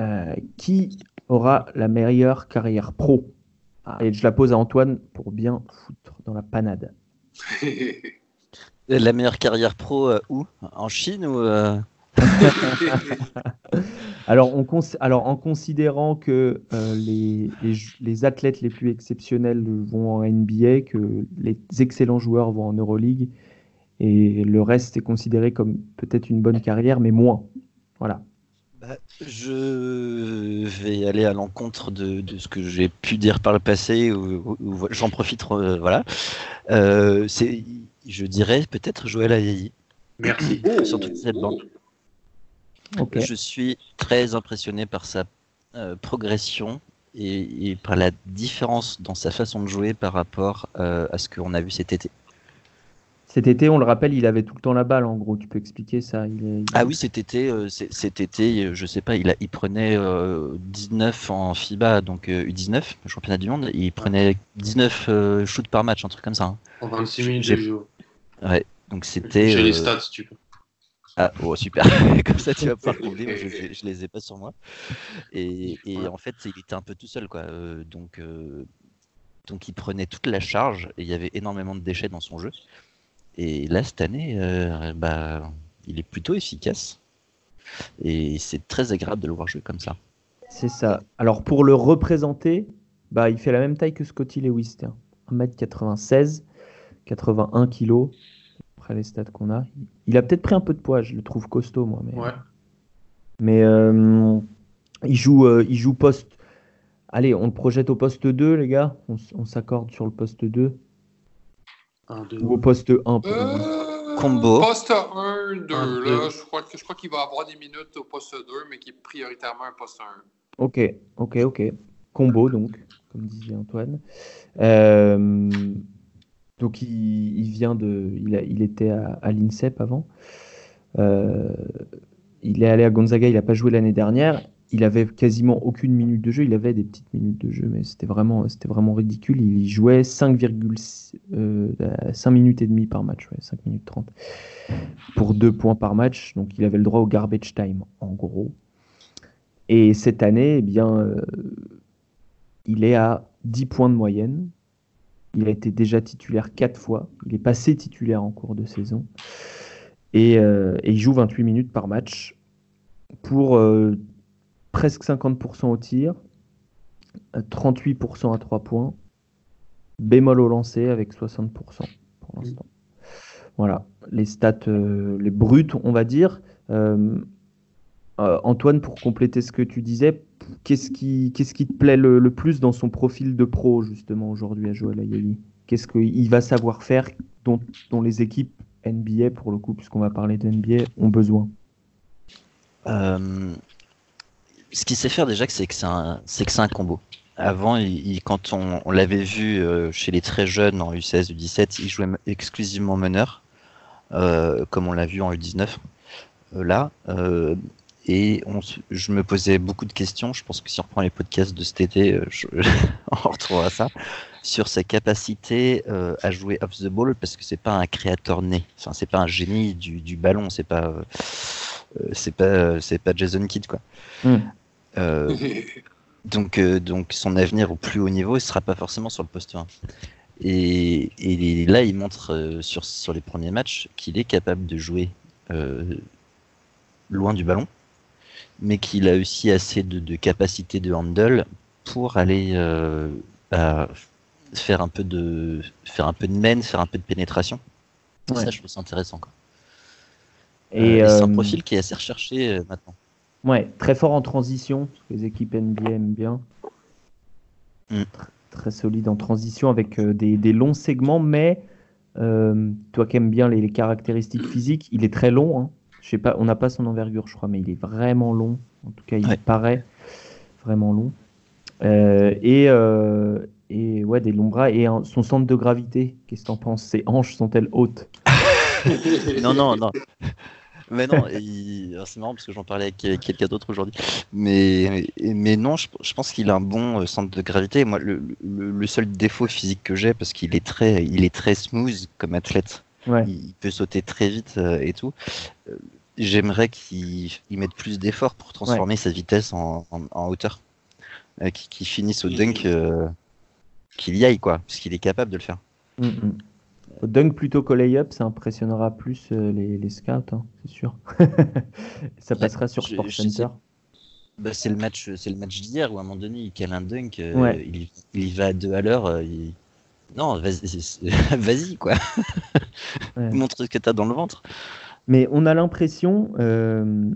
euh, qui aura la meilleure carrière pro? Ah, Et je la pose à Antoine pour bien foutre dans la panade. La meilleure carrière pro euh, où? En Chine ou euh, Alors, on cons- alors en considérant que euh, les, les, athlètes les plus exceptionnels vont en NBA, que les excellents joueurs vont en Euroleague, et le reste est considéré comme peut-être une bonne carrière, mais moins. Voilà. Bah, je vais aller à l'encontre de, de ce que j'ai pu dire par le passé, ou, ou- ou j'en profite, euh, voilà. Euh, c'est, je dirais peut-être Joël Ayayi, Merci. sur toute cette bande. Je suis très impressionné par sa euh, progression et, et par la différence dans sa façon de jouer par rapport euh, à ce qu'on a vu cet été. Cet été, on le rappelle, il avait tout le temps la balle, en gros. Tu peux expliquer ça il est- il- Ah oui, cet été, euh, cet été, euh, je sais pas, il, a, il prenait euh, 19 en FIBA, donc euh, U19, le championnat du monde, il prenait 19 euh, shoots par match, un truc comme ça. hein. En 26 minutes J'ai- de jeu. Donc c'était. J'ai les euh, stats, si tu peux. Ah, oh, super. Comme ça, tu vas pouvoir combler. moi, je, je les ai pas sur moi. Et, et en fait, il était un peu tout seul, quoi. Euh, donc, euh, donc, il prenait toute la charge et il y avait énormément de déchets dans son jeu. Et là, cette année, euh, bah, il est plutôt efficace. Et c'est très agréable de le voir jouer comme ça. C'est ça. Alors, pour le représenter, bah, il fait la même taille que Scotty Lewis. tiens. 1m96, 81 kg. Après les stats qu'on a. Il a peut-être pris un peu de poids, je le trouve costaud, moi. Mais, Ouais. mais euh, il, joue, euh, il joue poste. Allez, on le projette au poste 2, les gars. On, s'accorde sur le poste 2. Un, deux. Ou au poste 1. pour- Euh, Combo. Poste 1, 2, Un, là. deux. Je crois, que- je crois qu'il va avoir des minutes au poste 2, mais qui est prioritairement un poste 1. Ok, ok, ok. combo, donc, comme disait Antoine. Euh, donc, il, vient de. Il, était à, l'INSEP avant. Euh, il est allé à Gonzaga, il n'a pas joué l'année dernière. Il avait quasiment aucune minute de jeu. Il avait des petites minutes de jeu, mais c'était vraiment, c'était vraiment ridicule. Il jouait 5,5 5 minutes et demie par match, 5 minutes 30 pour 2 points par match. Donc il avait le droit au garbage time, en gros. Et cette année, eh bien, euh, il est à 10 points de moyenne. Il a été déjà titulaire 4 fois. Il est passé titulaire en cours de saison. Et, euh, il joue 28 minutes par match pour euh, presque 50% au tir, 38% à 3 points, bémol au lancer avec 60% pour l'instant. Voilà, les stats, les brutes, on va dire. Euh, Antoine, pour compléter ce que tu disais, qu'est-ce qui, te plaît le, plus dans son profil de pro, justement, aujourd'hui à Joël Ayali? Qu'est-ce qu'il va savoir faire dont, les équipes NBA, pour le coup, puisqu'on va parler de NBA, ont besoin? Euh, Ce qu'il sait faire déjà, c'est que c'est un, c'est que c'est un combo. Avant, quand on, l'avait vu euh, chez les très jeunes en U16, U17, il jouait exclusivement meneur, comme on l'a vu en U19. là, et je me posais beaucoup de questions. Je pense que si on reprend les podcasts de cet été, euh, on retrouvera ça sur sa capacité euh, à jouer off the ball parce que c'est pas un créateur né. Enfin, c'est pas un génie du, ballon. C'est pas, euh, c'est pas, c'est pas Jason Kidd quoi. Hmm. donc, donc son avenir au plus haut niveau, ce sera pas forcément sur le poste 1. Et, et là, il montre sur, sur les premiers matchs qu'il est capable de jouer loin du ballon mais qu'il a aussi assez de, capacité de handle pour aller euh, faire un peu de faire un peu de main, faire un peu de pénétration. Ça, je trouve ça intéressant. Quoi. Et euh, c'est un euh, profil qui est assez recherché maintenant. Ouais, très fort en transition, les équipes NBA aiment bien. Mm. Très solide en transition avec des, longs segments, mais toi qui aimes bien les, caractéristiques physiques, il est très long. Hein sais pas, on n'a pas son envergure, je crois, mais il est vraiment long. En tout cas, il paraît vraiment long. Euh, et, euh, et ouais, des longs bras. Et son centre de gravité, qu'est-ce que tu en penses? Ses hanches sont-elles hautes? Non, non, non. Mais non, c'est marrant parce que j'en parlais avec quelqu'un d'autre aujourd'hui. Mais, mais non, je, pense qu'il a un bon euh, centre de gravité. Moi, le, le seul défaut physique que j'ai, parce qu'il est très, il est très smooth comme athlète. Il peut sauter très vite et tout j'aimerais qu'il mette plus d'efforts pour transformer sa vitesse en, hauteur. Euh, qu'il finisse au dunk, euh, qu'il y aille, quoi, parce qu'il est capable de le faire. Mm, mm. Au dunk plutôt qu'au lay-up, ça impressionnera plus euh, les, scouts, hein, c'est sûr. ça passera sur Sport Center. Bah, c'est le match, c'est le match d'hier où à un moment donné il cale un dunk, il, y va à deux à l'heure. Non, vas-y, vas quoi. Montre ce que tu as dans le ventre. Mais on a l'impression, euh,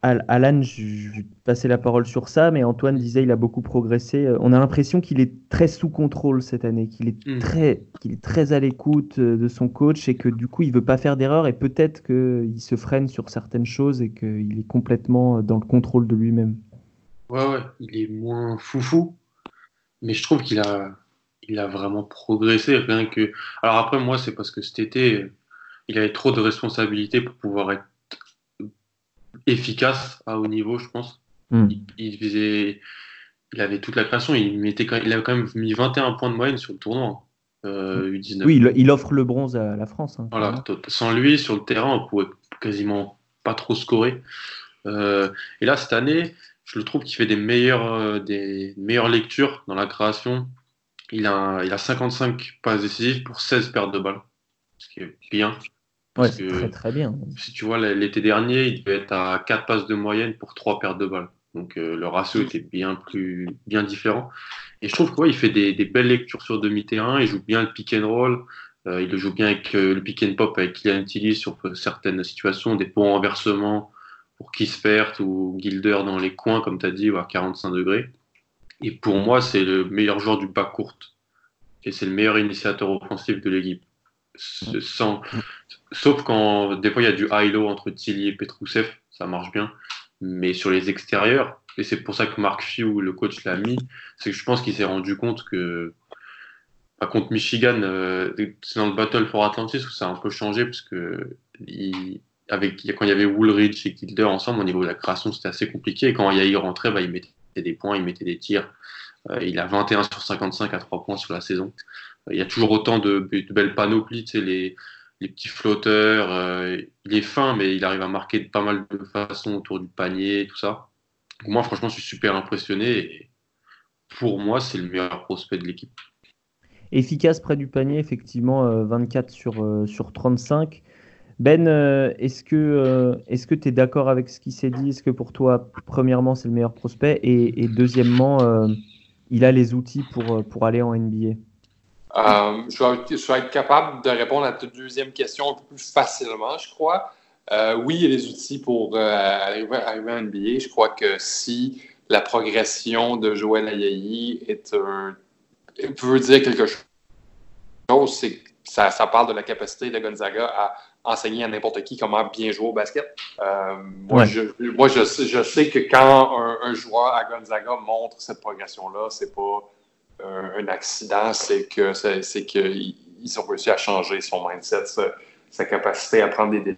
Alan, je vais passer la parole sur ça, mais Antoine disait il a beaucoup progressé. Euh, on a l'impression qu'il est très sous contrôle cette année, qu'il est, mm. très, qu'il est très à l'écoute euh, de son coach et que du coup il veut pas faire d'erreur et peut-être qu'il se freine sur certaines choses et qu'il est complètement dans le contrôle de lui-même. Ouais, ouais, il est moins foufou, mais je trouve qu'il a, il a vraiment progressé. Rien que... Alors après, moi, c'est parce que cet été il avait trop de responsabilités pour pouvoir être efficace à haut niveau, je pense. Hmm. Il, faisait, il avait toute la création. Il, mettait, il avait quand même mis 21 points de moyenne sur le tournoi. Euh, U19. Oui, il, offre le bronze à la France. Hein, voilà, sans lui, sur le terrain, on pouvait quasiment pas trop scorer. Euh, et là, cette année, je le trouve qu'il fait des meilleures, euh, des meilleures lectures dans la création. Il a, il a 55 passes décisives pour 16 pertes de balles, qui est bien. Ouais, c'est très très bien. Si tu vois, l'été dernier, il devait être à 4 passes de moyenne pour 3 pertes de balles. Donc euh, le ratio était bien plus bien différent. Et je trouve qu'il il fait des, belles lectures sur demi-terrain. Il joue bien le pick and roll. Euh, il le joue bien avec euh, le pick and pop avec Kylian Tilly sur certaines situations, des ponts renversements pour Kispert ou Gilder dans les coins, comme tu as dit, à 45 degrés. Et pour moi, c'est le meilleur joueur du bas court. Et c'est le meilleur initiateur offensif de l'équipe. Sans, Sauf quand des fois il y a du high-low entre Tilly et Petrousev, ça marche bien. Mais sur les extérieurs, et c'est pour ça que Mark Few, le coach, l'a mis, c'est que je pense qu'il s'est rendu compte que par contre, Michigan, euh, c'est dans le Battle for Atlantis où ça a un peu changé parce que avec, quand il y avait Woolridge et Kilder ensemble, au niveau de la création, c'était assez compliqué. Et quand Yair rentrait, bah, il mettait des points, il mettait des tirs. Euh, il a 21 sur 55 à 3 points sur la saison. Il y a toujours autant de, belles panoplies, les, petits flotteurs. Euh, il est fin, mais il arrive à marquer de pas mal de façons autour du panier, tout ça. moi, franchement, je suis super impressionné. Pour moi, c'est le meilleur prospect de l'équipe. Efficace près du panier, effectivement, 24 euh, sur, euh, sur 35. Ben, euh, est-ce que est-ce que tu es d'accord avec ce qui s'est dit? Est-ce que pour toi, premièrement, c'est le meilleur prospect? Et, deuxièmement, il a les outils pour aller en NBA je, vais, être capable de répondre à ta deuxième question un peu plus facilement, je crois. oui, il y a les outils pour arriver, arriver, en NBA. Je crois que si la progression de Joël Ayayi est un veut dire quelque chose, c'est ça, ça parle de la capacité de Gonzaga à enseigner à n'importe qui comment bien jouer au basket. Euh, moi, je, moi je, sais, je, sais, que quand un, joueur à Gonzaga montre cette progression-là, c'est pas un accident, c'est que c'est qu'ils ont réussi à changer son mindset, sa, capacité à prendre des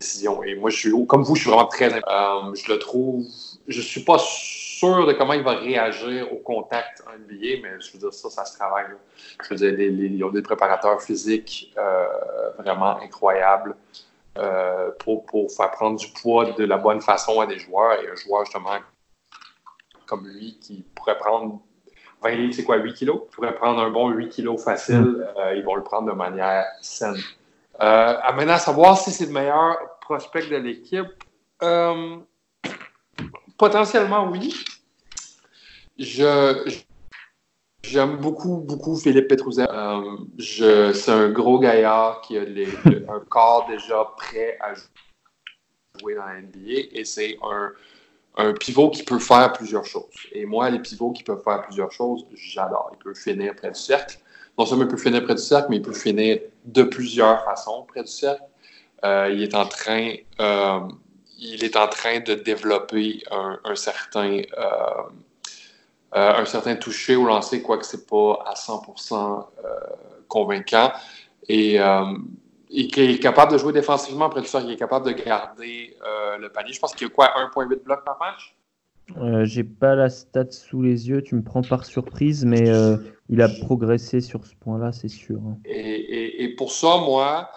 décisions. Et moi, je suis, comme vous, je suis vraiment très. Euh, je le trouve. Je suis pas de comment il va réagir au contact en NBA, mais je veux dire, ça, ça se travaille. Je veux dire, les, ils ont des préparateurs physiques euh, vraiment incroyables euh, pour, pour, faire prendre du poids de la bonne façon à des joueurs. Et un joueur, justement, comme lui, qui pourrait prendre 20 livres, c'est quoi, 8 kilos? pourrait prendre un bon 8 kilos facile. Mm. Euh, ils vont le prendre de manière saine. à maintenant, savoir si c'est le meilleur prospect de l'équipe. Potentiellement, oui. Je, j'aime beaucoup, beaucoup Philippe Petrouzev. Euh, c'est un gros gaillard qui a un corps déjà prêt à jouer dans la NBA et c'est un, un, pivot qui peut faire plusieurs choses. Et moi, les pivots qui peuvent faire plusieurs choses, j'adore. Il peut finir près du cercle. Non seulement il peut finir près du cercle, mais il peut finir de plusieurs façons près du cercle. Euh, il est en train euh, il est en train de développer un, certain, euh, certain toucher au lancer, quoique ce n'est pas à 100% euh, convaincant. Et il est capable de jouer défensivement après tout ça, il est capable de garder le panier. Je pense qu'il y a quoi, 1,8 blocs par match? Euh, J'ai pas la stat sous les yeux, tu me prends par surprise, mais il a progressé sur ce point-là, c'est sûr. Hein. Et, et, pour ça, moi,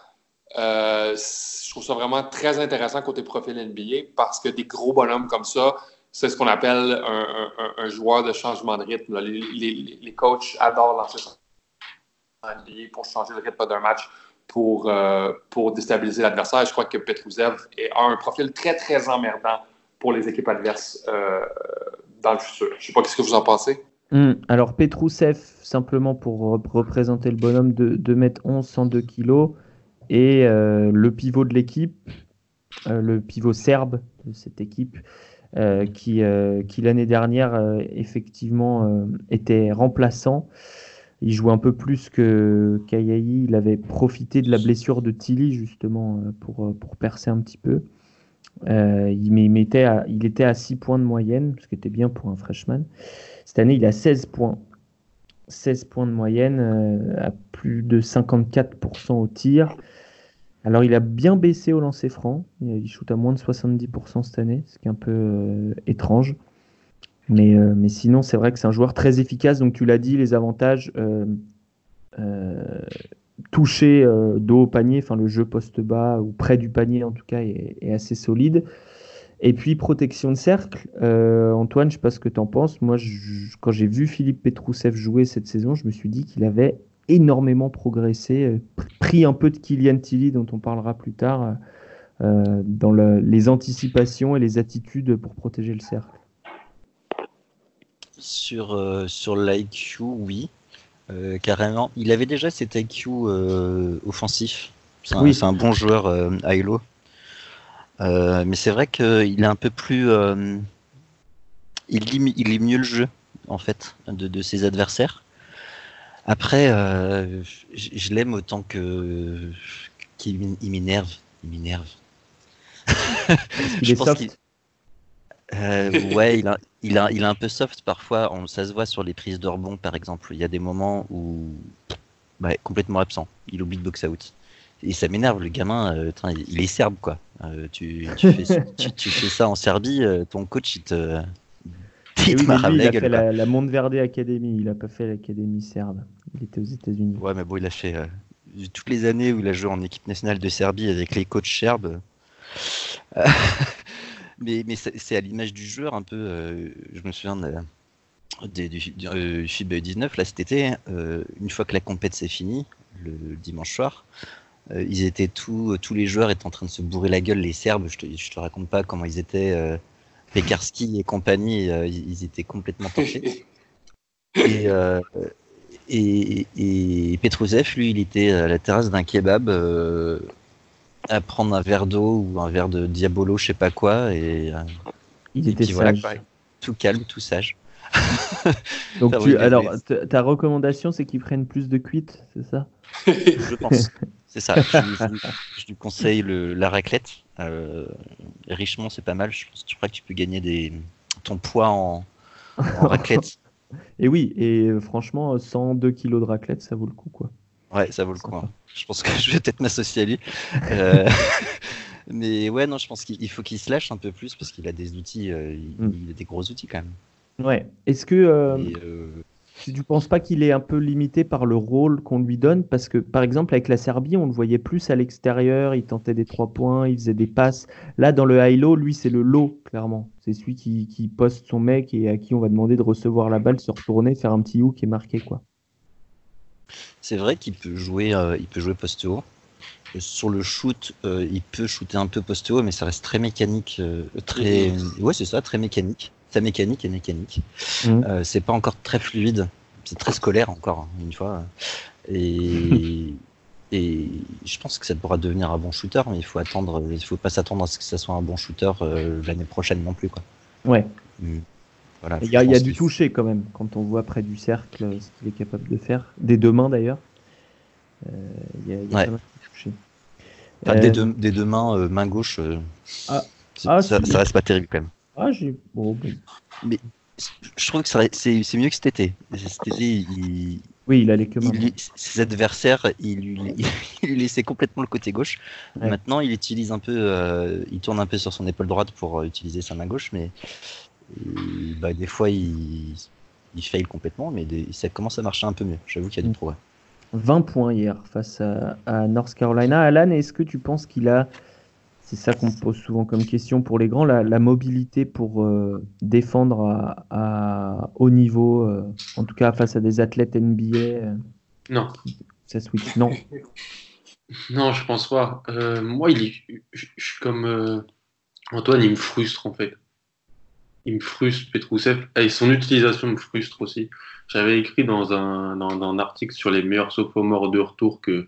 euh, je trouve ça vraiment très intéressant côté profil NBA parce que des gros bonhommes comme ça, c'est ce qu'on appelle un, joueur de changement de rythme. Les, coachs adorent lancer ça NBA pour changer le rythme d'un match, pour, euh, pour déstabiliser l'adversaire. Je crois que Petrouzev a un profil très, très emmerdant pour les équipes adverses euh, dans le futur. Je ne sais pas ce que vous en pensez? Hmm. Alors Petrouzev, simplement pour représenter le bonhomme de 2m11, 102 kg, et euh, le pivot de l'équipe, le pivot serbe de cette équipe, qui, qui l'année dernière, effectivement, était remplaçant. Il jouait un peu plus que Kayayi. Il avait profité de la blessure de Tilly, justement, pour, pour percer un petit peu. il, mettait il était à 6 points de moyenne, ce qui était bien pour un freshman. Cette année, il a 16 points. 16 points de moyenne, à plus de 54% au tir. Alors, il a bien baissé au lancer franc. Il shoot à moins de 70% cette année, ce qui est un peu euh, étrange. Mais, euh, mais sinon, c'est vrai que c'est un joueur très efficace. Donc, tu l'as dit, les avantages euh, toucher dos au panier, enfin le jeu poste bas ou près du panier en tout cas, est, assez solide. Et puis, protection de cercle. Antoine, je ne sais pas ce que tu en penses. Moi, quand j'ai vu Philippe Petrousev jouer cette saison, je me suis dit qu'il avait énormément progressé, euh, pris un peu de Kylian Tilly, dont on parlera plus tard, euh, dans les anticipations et les attitudes pour protéger le cercle. Sur, euh, sur l'IQ, oui, carrément. Il avait déjà cet IQ offensif. C'est un, oui. un, bon joueur, Ailo. mais c'est vrai qu'il est un peu plus. il, lit, il lit mieux le jeu, en fait, de, de ses adversaires. Après, euh, je, l'aime autant que qu'il m'énerve. Il m'énerve. je pense qu'il Euh, ouais, il a, il, a, il a un peu soft parfois. On, ça se voit sur les prises de rebond, par exemple. Il y a des moments où bah, complètement absent. Il oublie de box out. Et ça m'énerve, le gamin, euh, tain, il est serbe, quoi. Euh, tu, tu, fais, tu, tu, fais, ça en Serbie, ton coach, il te. Il, oui, lui, il a fait la, la Monteverde Academy, il a pas fait l'Académie serbe. Il était aux États-Unis. Ouais, mais bon, il a fait toutes les années où il a joué en équipe nationale de Serbie avec les coachs serbes. Mais mais c'est à l'image du joueur un peu. Euh, je me souviens de, de, du, du euh, FIBA 19 là cet été. Euh, une fois que la compète s'est finie, le, le, dimanche soir, euh, ils étaient tous tous les joueurs étaient en train de se bourrer la gueule. Les Serbes, je te, je te raconte pas comment ils étaient. Pekarski et compagnie, ils, étaient complètement torchés. Et, et, lui, il était à la terrasse d'un kebab à prendre un verre d'eau ou un verre de Diabolo, je sais pas quoi. Et, euh, il et était voilà, tout calme, tout sage. Donc, tu, alors, ta recommandation, c'est qu'ils prennent plus de cuites, c'est ça? Je pense. C'est ça. Je, je, je, lui conseille le, la raclette. Euh, richement, c'est pas mal. Je, je crois que tu peux gagner des, ton poids en, en raclette. Et oui, et franchement, 102 kilos de raclette, ça vaut le coup, quoi. Ouais, ça vaut le coup. Hein. Je pense que je vais peut-être m'associer à lui. Euh... mais ouais, non, je pense qu'il faut qu'il se lâche un peu plus parce qu'il a des outils, euh, il, mm. il, a des gros outils quand même. Ouais. Est-ce que euh, euh... tu ne penses pas qu'il est un peu limité par le rôle qu'on lui donne? Parce que par exemple, avec la Serbie, on le voyait plus à l'extérieur, il tentait des trois points, il faisait des passes. Là, dans le high-low, lui, c'est le low, clairement. C'est celui qui, qui, poste son mec et à qui on va demander de recevoir la balle, se retourner, faire un petit hook et marquer, quoi. C'est vrai qu'il peut jouer, euh, il peut jouer poste haut. Sur le shoot, euh, il peut shooter un peu poste haut, mais ça reste très mécanique, euh, très, ouais, c'est ça, très mécanique. Sa mécanique est mécanique. Mmh. c'est pas encore très fluide. C'est très scolaire encore une fois. Et et je pense que ça pourra devenir un bon shooter, mais il faut attendre, il faut pas s'attendre à ce que ça soit un bon shooter euh, l'année prochaine non plus, quoi. Ouais. Mmh. Voilà, il y a, y a du toucher quand même quand on voit près du cercle ce qu'il est capable de faire, des deux mains d'ailleurs. Euh, il y a, y a ouais. du toucher. Enfin, euh... des, deux, des, deux, mains, euh, main gauche, ah. Ah, ça, ça, reste pas terrible quand même. Ah, j'ai. Bon, bon. Mais je trouve que c'est mieux que cet été. Cet été, il, oui, il allait que il, Ses adversaires, il lui, il lui laissait complètement le côté gauche. Ouais. Maintenant, il utilise un peu, euh, il tourne un peu sur son épaule droite pour utiliser sa main gauche, mais et, bah, des fois, il, il fail complètement, mais des, ça commence à marcher un peu mieux. J'avoue qu'il y a du progrès. 20 points hier face à, à North Carolina. Alan, est-ce que tu penses qu'il a c'est ça qu'on me pose souvent comme question pour les grands, la, la mobilité pour euh, défendre à, à, haut niveau, euh, en tout cas face à des athlètes NBA. Euh, non. Ça switch, non. non, je pense pas. Euh, moi, il est, je, je suis comme Antoine, il me frustre en fait. Il me frustre, Petrousev, et son utilisation me frustre aussi. J'avais écrit dans un, dans, dans un article sur les meilleurs sophomores de retour que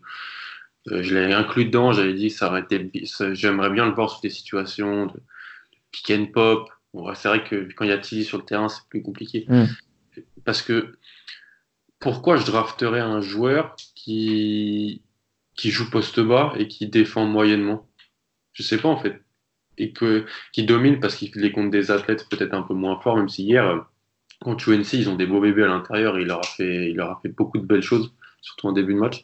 euh, je l'avais inclus dedans, j'avais dit ça aurait été, j'aimerais bien le voir sur des situations de, de pick and pop. Bon, c'est vrai que quand il y a Tilly sur le terrain, c'est plus compliqué. Mm. Parce que pourquoi je drafterais un joueur qui, qui joue poste bas et qui défend moyennement? Je sais pas en fait. Et qui domine parce qu'il est contre des athlètes peut-être un peu moins forts, même si hier, contre UNC, ils ont des beaux bébés à l'intérieur il leur, a fait, il leur a fait beaucoup de belles choses, surtout en début de match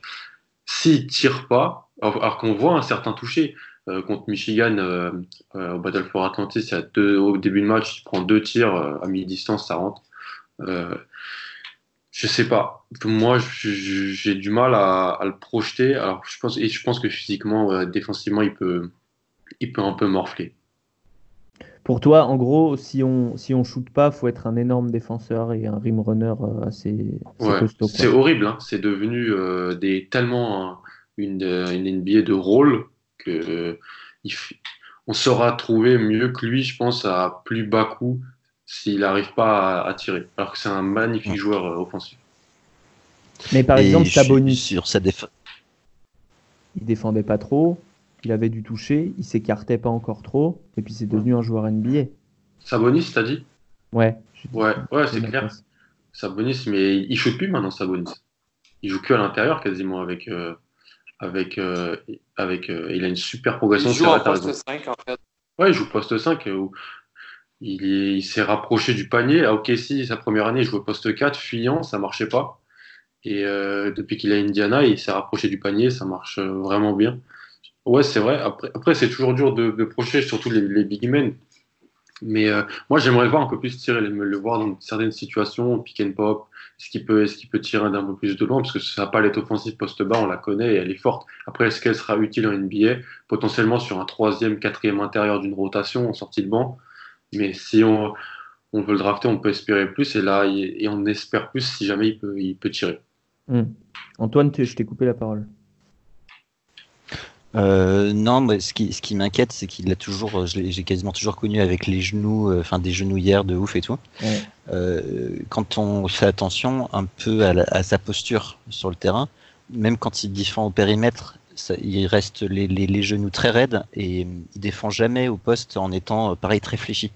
s'il tire pas, alors qu'on voit un certain toucher euh, contre Michigan euh, euh, au Battle for Atlantis, au début de match, il prend deux tirs euh, à mi-distance, ça rentre. Euh, je sais pas. Moi, j'ai du mal à, à, le projeter. Alors, je pense, et je pense que physiquement, défensivement, il peut, il peut un peu morfler. Pour toi, en gros, si on si on shoot pas, faut être un énorme défenseur et un rim runner assez, assez ouais, costaud. C'est horrible, hein. c'est devenu euh, des tellement une, une NBA de rôle que euh, il, on saura trouver mieux que lui, je pense, à plus bas coût s'il n'arrive pas à, à, tirer. Alors que c'est un magnifique ouais. joueur euh, offensif. Mais par et exemple, Sabonis sur sa défense, il défendait pas trop il avait du toucher, il s'écartait pas encore trop, et puis c'est devenu un joueur NBA. Sabonis, t'as dit? Ouais. Ouais, ouais, c'est clair. Place. Sabonis, mais il shoot plus maintenant, Sabonis. Il joue que à l'intérieur quasiment avec. Euh, avec, euh, avec euh, il a une super progression. Il joue en poste 5 en fait. Ouais, il joue poste 5. Où il s'est rapproché du panier. À OKC, sa première année, il jouait poste 4, fuyant, ça marchait pas. Et euh, depuis qu'il est à Indiana, il s'est rapproché du panier, ça marche vraiment bien. Ouais, c'est vrai. Après, après c'est toujours dur de, de procher, surtout les, les big men. Mais euh, moi, j'aimerais voir un peu plus tirer, le voir dans certaines situations, pick and pop. Est-ce qu'il peut, est-ce qu'il peut tirer d'un peu plus de loin Parce que sa palette offensive poste bas, on la connaît et elle est forte. Après, est-ce qu'elle sera utile en NBA Potentiellement sur un troisième, quatrième intérieur d'une rotation en sortie de banc. Mais si on, on veut le drafter, on peut espérer plus. Et là, et on espère plus si jamais il peut, il peut tirer. Hmm. Antoine, je t'ai coupé la parole. Euh, non, mais ce qui, ce qui m'inquiète, c'est qu'il a toujours, j'ai quasiment toujours connu avec les genoux, euh, enfin des genouillères de ouf et tout. Euh, quand on fait attention un peu à, sa posture sur le terrain, même quand il défend au périmètre, il reste les, les, genoux très raides et il défend jamais au poste en étant pareil très fléchi.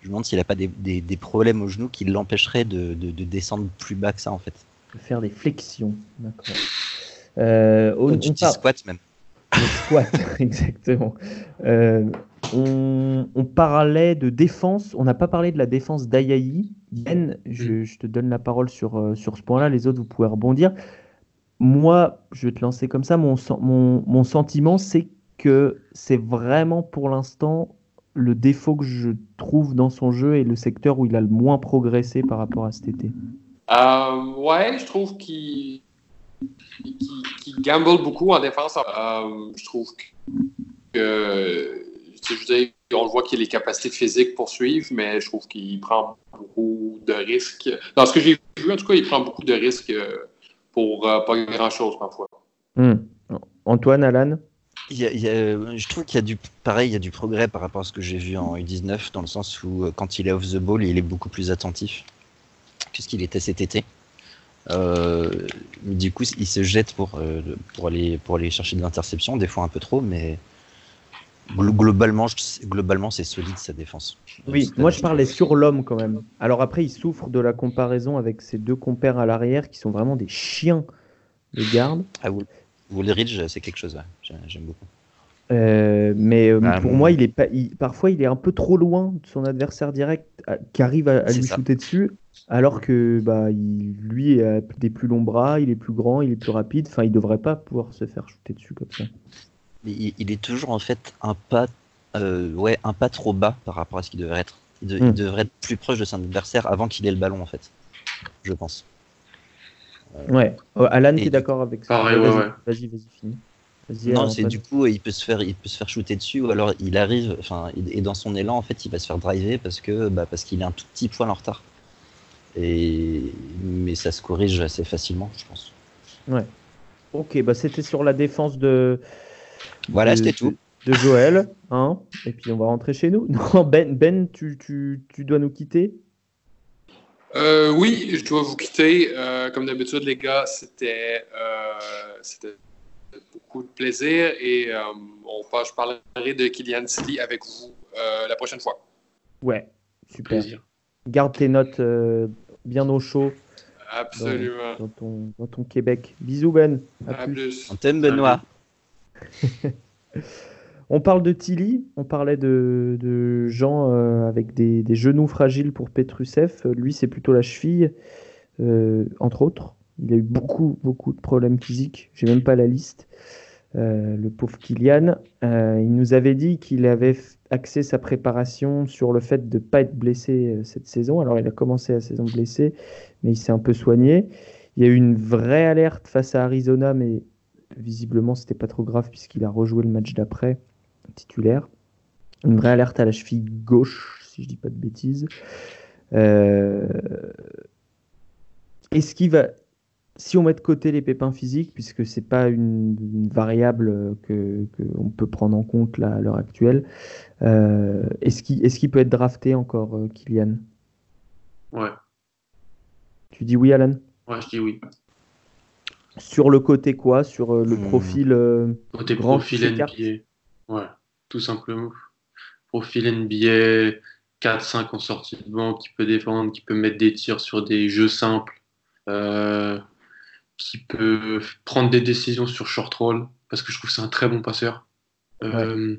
Je me demande s'il n'a pas des, des, problèmes aux genoux qui l'empêcheraient de, de, de descendre plus bas que ça en fait faire des flexions. D'accord. Euh, on, tu squat même. Squat, exactement. Euh, on, parlait de défense. On n'a pas parlé de la défense d'Ayayi. Yann, je, mm. je, te donne la parole sur, euh, sur ce point-là. Les autres, vous pouvez rebondir. Moi, je vais te lancer comme ça. Mon, mon, mon sentiment, c'est que c'est vraiment pour l'instant le défaut que je trouve dans son jeu et le secteur où il a le moins progressé par rapport à cet été. Euh, ouais, je trouve qu'il gamble beaucoup en défense. Euh, je trouve que, je on le voit qu'il a les capacités physiques pour suivre, mais je trouve qu'il prend beaucoup de risques. Dans ce que j'ai vu, en tout cas, il prend beaucoup de risques euh, pour euh, pas grand-chose parfois. Hmm. Antoine, Alan? Il y a, je trouve qu'il y a du pareil, il y a du progrès par rapport à ce que j'ai vu en U19, dans le sens où quand il est off the ball, il est beaucoup plus attentif puisqu'il était cet été. Euh, du coup, il se jette pour, euh, pour, aller, pour aller chercher de l'interception, des fois un peu trop, mais globalement, globalement c'est solide sa défense. Oui, moi je parlais sur l'homme quand même. Alors après, il souffre de la comparaison avec ses deux compères à l'arrière qui sont vraiment des chiens de garde. Ah, Woolridge, c'est quelque chose, j'aime beaucoup. Euh, mais bah, pour moi, il est pas, parfois il est un peu trop loin de son adversaire direct qui arrive à, lui shooter dessus alors que bah, il, lui a des plus longs bras, il est plus grand, il est plus rapide. Enfin, il devrait pas pouvoir se faire shooter dessus comme ça. Il, est toujours en fait un pas, euh, ouais, un pas trop bas par rapport à ce qu'il devrait être. Il, hmm. devrait être plus proche de son adversaire avant qu'il ait le ballon en fait, je pense. Euh, ouais. Oh, Alan, tu es d'accord avec ça? Pareil, ouais, ouais. Vas-y, vas-y, finis. Non, c'est du coup, il peut se faire, il peut se faire shooter dessus, ou alors il arrive, enfin, et dans son élan, en fait, il va se faire driver parce que, bah, parce qu'il est un tout petit poil en retard. Et... Mais ça se corrige assez facilement, je pense. Ouais. Ok, bah c'était sur la défense de. Voilà, c'était tout. De Joël. Hein et puis on va rentrer chez nous. Non, Ben, ben tu, tu, tu dois nous quitter? Euh, Oui, je dois vous quitter. Euh, comme d'habitude, les gars, c'était euh, beaucoup de plaisir et on, je parlerai de Kylian City avec vous la prochaine fois. Ouais, super. Garde tes notes bien au chaud. Absolument. Dans, ton, Québec. Bisous Ben. À, plus. On t'aime Benoît. on parle de Tilly, on parlait de, gens euh, avec des, genoux fragiles pour Petrusev. Lui, c'est plutôt la cheville, euh, entre autres. Il a eu beaucoup, beaucoup de problèmes physiques. J'ai même pas la liste. Euh, le pauvre Kylian. il nous avait dit qu'il avait axé sa préparation sur le fait de ne pas être blessé euh, cette saison. Alors, il a commencé la saison blessé, mais il s'est un peu soigné. Il y a eu une vraie alerte face à Arizona, mais visiblement, c'était pas trop grave puisqu'il a rejoué le match d'après, titulaire. Une vraie alerte à la cheville gauche, si je dis pas de bêtises. Euh... Est-ce qu'il va si on met de côté les pépins physiques, puisque c'est pas une, variable que qu'on peut prendre en compte à l'heure actuelle, euh, est-ce qu'il est peut être drafté encore, euh, Kylian? Ouais. Tu dis oui, Alan? Ouais, je dis oui. Sur le côté quoi? Sur euh, le hmm. profil Côté profil NBA. Ouais, tout simplement. Profil NBA, 4-5 en sortie de banc, qui peut défendre, qui peut mettre des tirs sur des jeux simples. Euh, qui peut prendre des décisions sur short roll, parce que je trouve que c'est un très bon passeur. Euh,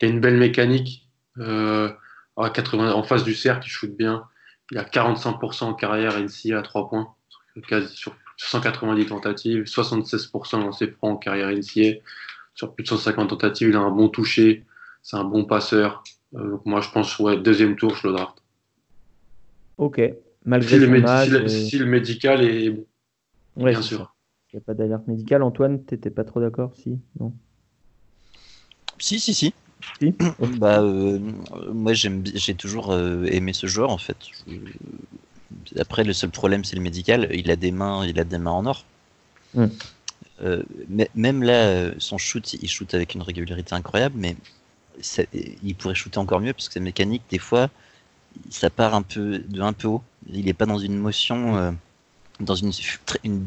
il a une belle mécanique. Euh, à 80, en face du cercle, il shoot bien. Il a 45% en carrière NCA à 3 points, quasi sur 190 tentatives, 76% lancé franc en carrière NCA, sur plus de 150 tentatives, il a un bon toucher, c'est un bon passeur. Euh, donc moi, je pense, ouais, deuxième tour, je le draft. Ok, malgré Si le, âge, si le- si le médical est bon, ouais, bien sûr. Il n'y a pas d'alerte médicale. Antoine, t'étais pas trop d'accord Si Non? Si, si, si. Si Bah, euh, moi, j'ai toujours euh, aimé ce joueur, en fait. Je- Après, le seul problème, c'est le médical. Il a des mains, il a des mains en or. Mm. Euh, mais- même là, son shoot, il shoot avec une régularité incroyable, mais ça- il pourrait shooter encore mieux parce que sa mécanique, des fois, ça part un peu de un peu haut. Il n'est pas dans une motion, euh, dans une,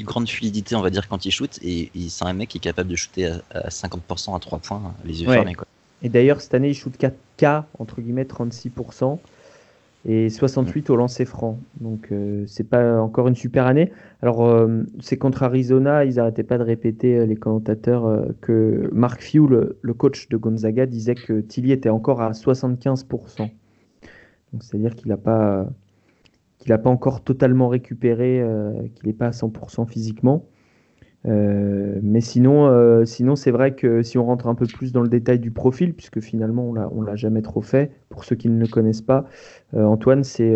grande fluidité, on va dire, quand il shoot. Et, et c'est un mec qui est capable de shooter à, à 50% à 3 points, les yeux Ouais. fermés. Quoi. Et d'ailleurs, cette année, il shoot 4K, entre guillemets, 36%, et 68 au lancer franc. Donc, euh, c'est pas encore une super année. Alors, euh, c'est contre Arizona, ils n'arrêtaient pas de répéter, euh, les commentateurs, euh, que Mark Few, le, le coach de Gonzaga, disait que Tilly était encore à 75%. Donc, c'est-à-dire qu'il n'a pas, qu'il n'a pas encore totalement récupéré, euh, qu'il n'est pas à 100% physiquement. Euh, mais sinon, euh, sinon c'est vrai que si on rentre un peu plus dans le détail du profil, puisque finalement on on l'a jamais trop fait, pour ceux qui ne le connaissent pas, Antoine, c'est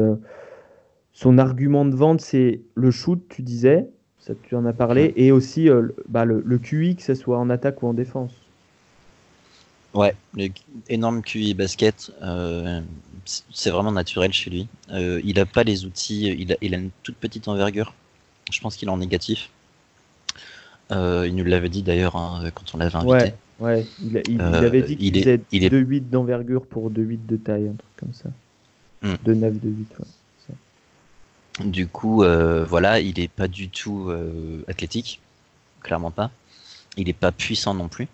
son argument de vente, c'est le shoot, tu disais, ça tu en as parlé, et aussi euh, le- bah, le, le QI, que ce soit en attaque ou en défense. Ouais, le énorme QI basket, euh, c'est vraiment naturel chez lui. Euh, il a pas les outils, il a, il a une toute petite envergure. Je pense qu'il est en négatif. Euh, il nous l'avait dit d'ailleurs hein, quand on l'avait invité. Ouais, ouais, il, il- il Euh, avait dit qu'il faisait il est- 2,8 d'envergure pour 2,8 de taille, un truc comme ça. Hmm. 2,9, 2,8, ouais. Du coup, euh, voilà, il est pas du tout euh, athlétique, clairement pas. Il est pas puissant non plus.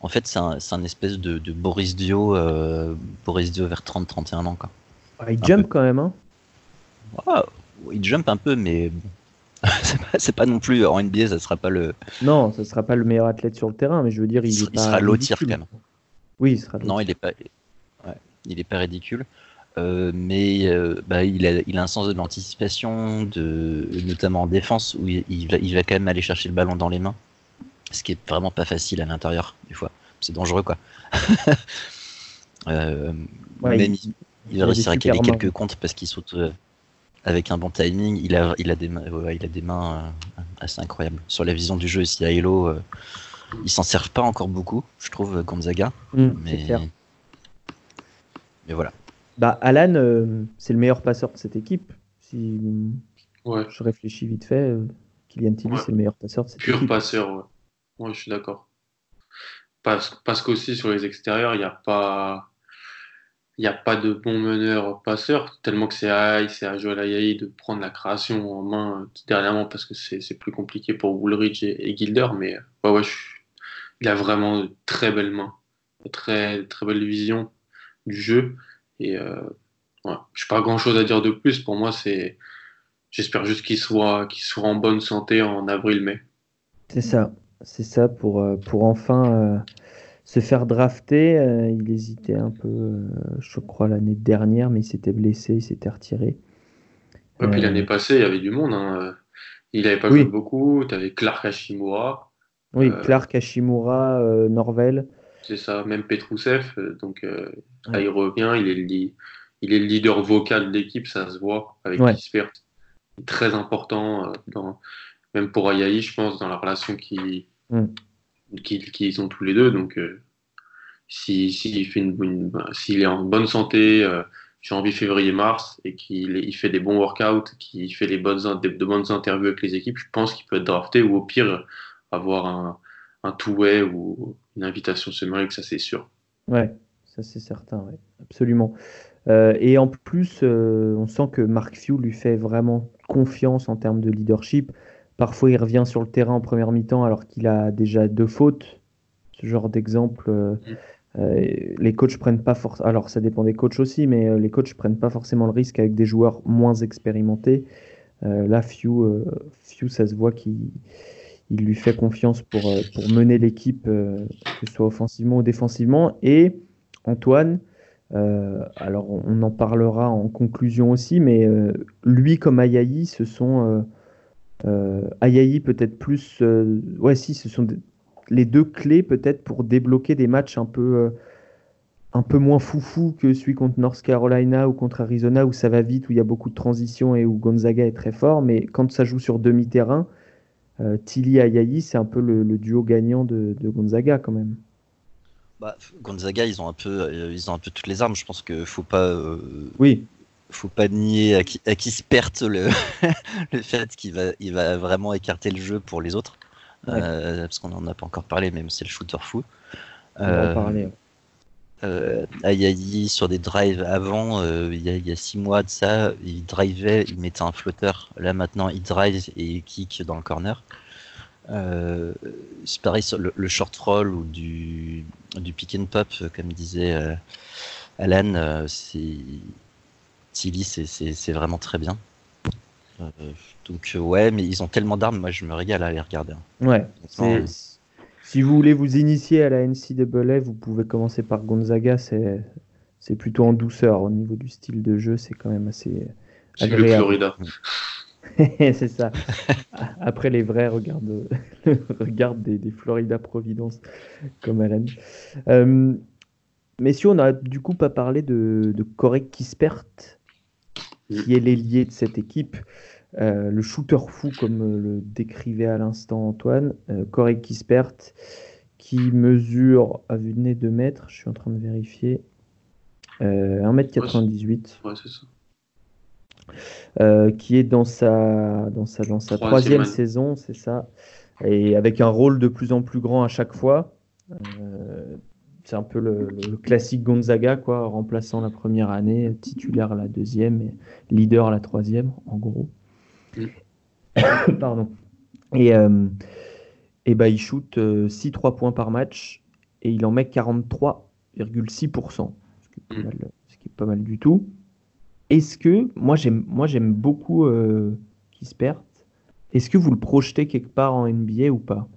En fait, c'est un, espèce de, de Boris Dio, euh, Boris Dio vers 30-31 ans. Quoi. Ah, il Un jump peu. quand même, hein il jump un peu, mais bon. c'est pas, non plus en NBA, ça sera pas le. Non, ça sera pas le meilleur athlète sur le terrain, mais je veux dire, il, Il est il pas sera quand même. Oui, il sera Non, il est pas. Ouais, il est pas ridicule. Euh, mais euh, bah, il, a, il a un sens de l'anticipation, de, notamment en défense, où il, il va, il va quand même aller chercher le ballon dans les mains. Ce qui est vraiment pas facile à l'intérieur, des fois. C'est dangereux, quoi. Euh, Ouais, même il- il, réussir à caler quelques comptes parce qu'il saute euh, avec un bon timing. Il a, il a des, ouais, il a des mains euh, assez incroyables. Sur la vision du jeu ici à Halo, euh, ils s'en servent pas encore beaucoup, je trouve, Gonzaga. C'est Mais, voilà. Bah, Alan, euh, c'est le meilleur passeur de cette équipe. Si Ouais, je réfléchis vite fait, Kylian Tilly, Ouais. c'est le meilleur passeur de cette pur équipe. passeur, ouais. Ouais, je suis d'accord. Parce, qu'aussi sur les extérieurs, il n'y a pas. A pas de bon meneur passeur, tellement que c'est à, c'est à Joel Ayayi de prendre la création en main euh, dernièrement parce que c'est plus compliqué pour Woolridge et, Gilder. Mais euh, ouais, ouais, il a vraiment de très belles mains, de très, très belle vision du jeu. Et euh, ouais, je n'ai pas grand chose à dire de plus. Pour moi, c'est. J'espère juste qu'il soit, qu'il soit en bonne santé en avril-mai. C'est ça. C'est ça pour, euh, pour enfin euh, se faire drafter. euh, il hésitait un peu, je crois, l'année dernière, mais il s'était blessé, il s'était retiré. Ouais, puis l'année passée, il y avait du monde. hein. Il n'avait pas Oui. joué beaucoup. Tu avais Clark Hashimura, Oui, Euh, Clark, Hashimura, euh, Norvel. c'est ça, même Petrousev. Donc euh, là, il revient. Il est, le, li- il est le leader vocal de l'équipe, ça se voit avec Ouais. Kispert. Très important, dans, même pour Ayayi, je pense, dans la relation qu'ils Mm. ont tous les deux. Donc, euh, si, s'il fait une, s'il est en bonne santé, euh, janvier, février, mars, et qu'il il fait des bons workouts, qu'il fait les bonnes, des- de bonnes interviews avec les équipes, je pense qu'il peut être drafté ou au pire avoir un, un two-way ou une invitation Summer ça c'est sûr. Ouais, ça c'est certain, ouais, absolument. Euh, et en plus, euh, on sent que Mark Few lui fait vraiment confiance en termes de leadership. Parfois, il revient sur le terrain en première mi-temps alors qu'il a déjà deux fautes. Ce genre d'exemple, euh, euh, les coachs prennent pas forcément. Alors, ça dépend des coachs aussi, mais euh, les coachs prennent pas forcément le risque avec des joueurs moins expérimentés. Euh, là, Few, euh, Few, ça se voit qu'il il lui fait confiance pour, pour mener l'équipe, que ce soit offensivement ou défensivement. Et Antoine, Euh, alors, on en parlera en conclusion aussi, mais euh, lui comme Ayayi, ce sont. Ayayi peut-être plus. ouais, si, ce sont les deux clés peut-être pour débloquer des matchs un peu un peu moins foufou que celui contre North Carolina ou contre Arizona où ça va vite, où il y a beaucoup de transitions et où Gonzaga est très fort. Mais quand ça joue sur demi-terrain, euh, Tilly Ayayi, c'est un peu le, duo gagnant de, Gonzaga quand même. Bah, Gonzaga, ils ont un peu, euh, ils ont un peu toutes les armes. Je pense que faut pas. Euh, oui. Faut pas nier à qui, à qui se perte le, le fait qu'il va, il va vraiment écarter le jeu pour les autres. parce qu'on en a pas encore parlé, même c'est le shooter fou. On va en parler euh, Ayayi sur des drives avant, euh, il, y a, six mois de ça, il drivait, il mettait un flotteur. Là maintenant, il drive et il kick dans le corner. Euh, c'est pareil sur le, short roll ou du, du pick and pop, comme disait euh, Alan. Euh, c'est Tilly, c'est vraiment très bien. donc ouais, mais ils ont tellement d'armes, moi je me régale à les regarder. Hein. Ouais, si vous voulez vous initier à la NCAA, vous pouvez commencer par Gonzaga. C'est, c'est plutôt en douceur au niveau du style de jeu. C'est quand même assez agréable. le Florida. c'est ça. Après, les vrais regardent, regardent des, des, Florida Providence comme Alan. Euh, messieurs, on n'a du coup pas parlé de, de Corey Kispert, qui est l'ailier de cette équipe. Euh, le shooter fou, comme euh, le décrivait à l'instant Antoine, euh, Corey Kispert, qui mesure à vue de nez 2 mètres, je suis en train de vérifier, 1m98. Ouais, c'est ça. qui est dans sa, dans sa, dans sa troisième, saison, c'est ça, et avec un rôle de plus en plus grand à chaque fois. C'est un peu le, classique Gonzaga, quoi, remplaçant la première année, titulaire la deuxième et leader la troisième, en gros. Pardon. Et, euh, et bah, il shoot 6 euh, 3 points par match et il en met 43,6%, ce, ce qui est pas mal du tout. Est-ce que, moi j'aime, moi j'aime beaucoup euh, Kispert, est-ce que vous le projetez quelque part en NBA ou pas?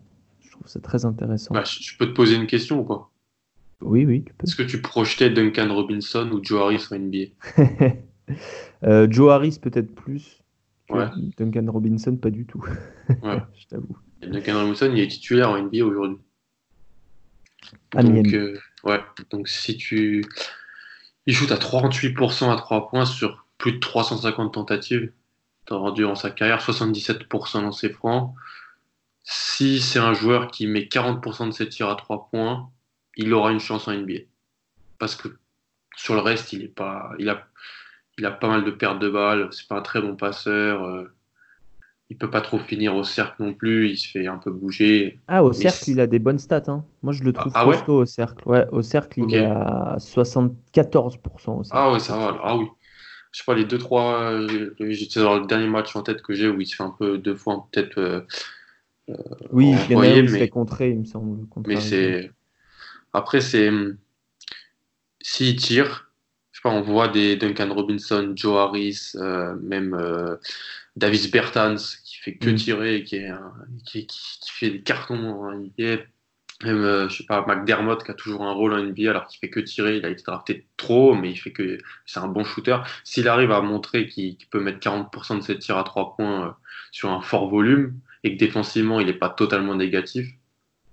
Je trouve ça très intéressant. Bah, je peux te poser une question ou pas? Oui, oui. Est-ce que tu projetais Duncan Robinson ou Joe Harris en NBA euh, Joe Harris peut-être plus, Duncan Robinson, pas du tout. je t'avoue. Duncan Robinson, il est titulaire en NBA aujourd'hui. Ah, donc, euh, ouais. Donc, si tu. Il shoot à 38% à 3 points sur plus de 350 tentatives durant sa carrière, 77% dans ses francs. Si c'est un joueur qui met 40% de ses tirs à 3 points, il aura une chance en NBA. Parce que sur le reste, il est pas, il a, il a pas mal de pertes de balles, c'est pas un très bon passeur. Euh, il peut pas trop finir au cercle non plus, il se fait un peu bouger. Ah, au cercle, il a des bonnes stats. Hein. Moi, je le trouve ah, costaud au cercle. Ouais, au cercle, il est à 74%. Ah, ouais, ça va. Ah, oui. Je sais pas, les deux, trois. Euh, j'étais dans le dernier match en tête que j'ai où il se fait un peu deux fois, peut-être. Euh, oui, il, mais... se fait contrer, il me semble. Mais c'est. Après, c'est. S'il tire, on voit des Duncan Robinson, Joe Harris, euh, même euh, Davis Bertans qui fait que mm. tirer, qui, est, qui, fait des cartons en NBA. Même, euh, je sais pas, McDermott qui a toujours un rôle en NBA alors qu'il fait que tirer. Il a été drafté trop, mais il fait que c'est un bon shooter. S'il arrive à montrer qu'il peut mettre 40% de ses tirs à 3 points sur un fort volume et que défensivement il n'est pas totalement négatif,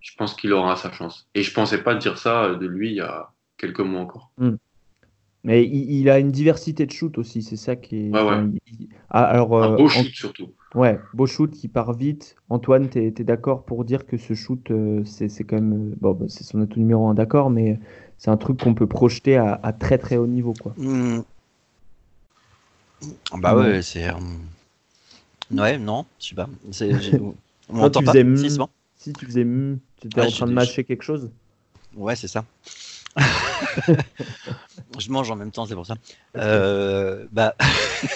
je pense qu'il aura sa chance. Et je pensais pas dire ça de lui il y a quelques mois encore. Mm. Mais il, a une diversité de shoot aussi, c'est ça qui est. Ouais, ouais. Ah, alors, un euh, beau shoot surtout. Ouais, beau shoot qui part vite. Antoine, tu es, d'accord pour dire que ce shoot, euh, c'est quand même. Bon, bah, c'est son autre numéro 1, d'accord, mais c'est un truc qu'on peut projeter à, très très haut niveau. Quoi. Mmh. Bah ouais, c'est. Euh, ouais, non, je sais pas. On entend pas. Si, si, tu faisais. Tu étais en train de mâcher quelque chose Ouais, c'est ça. je mange en même temps, c'est pour ça. Euh, bah,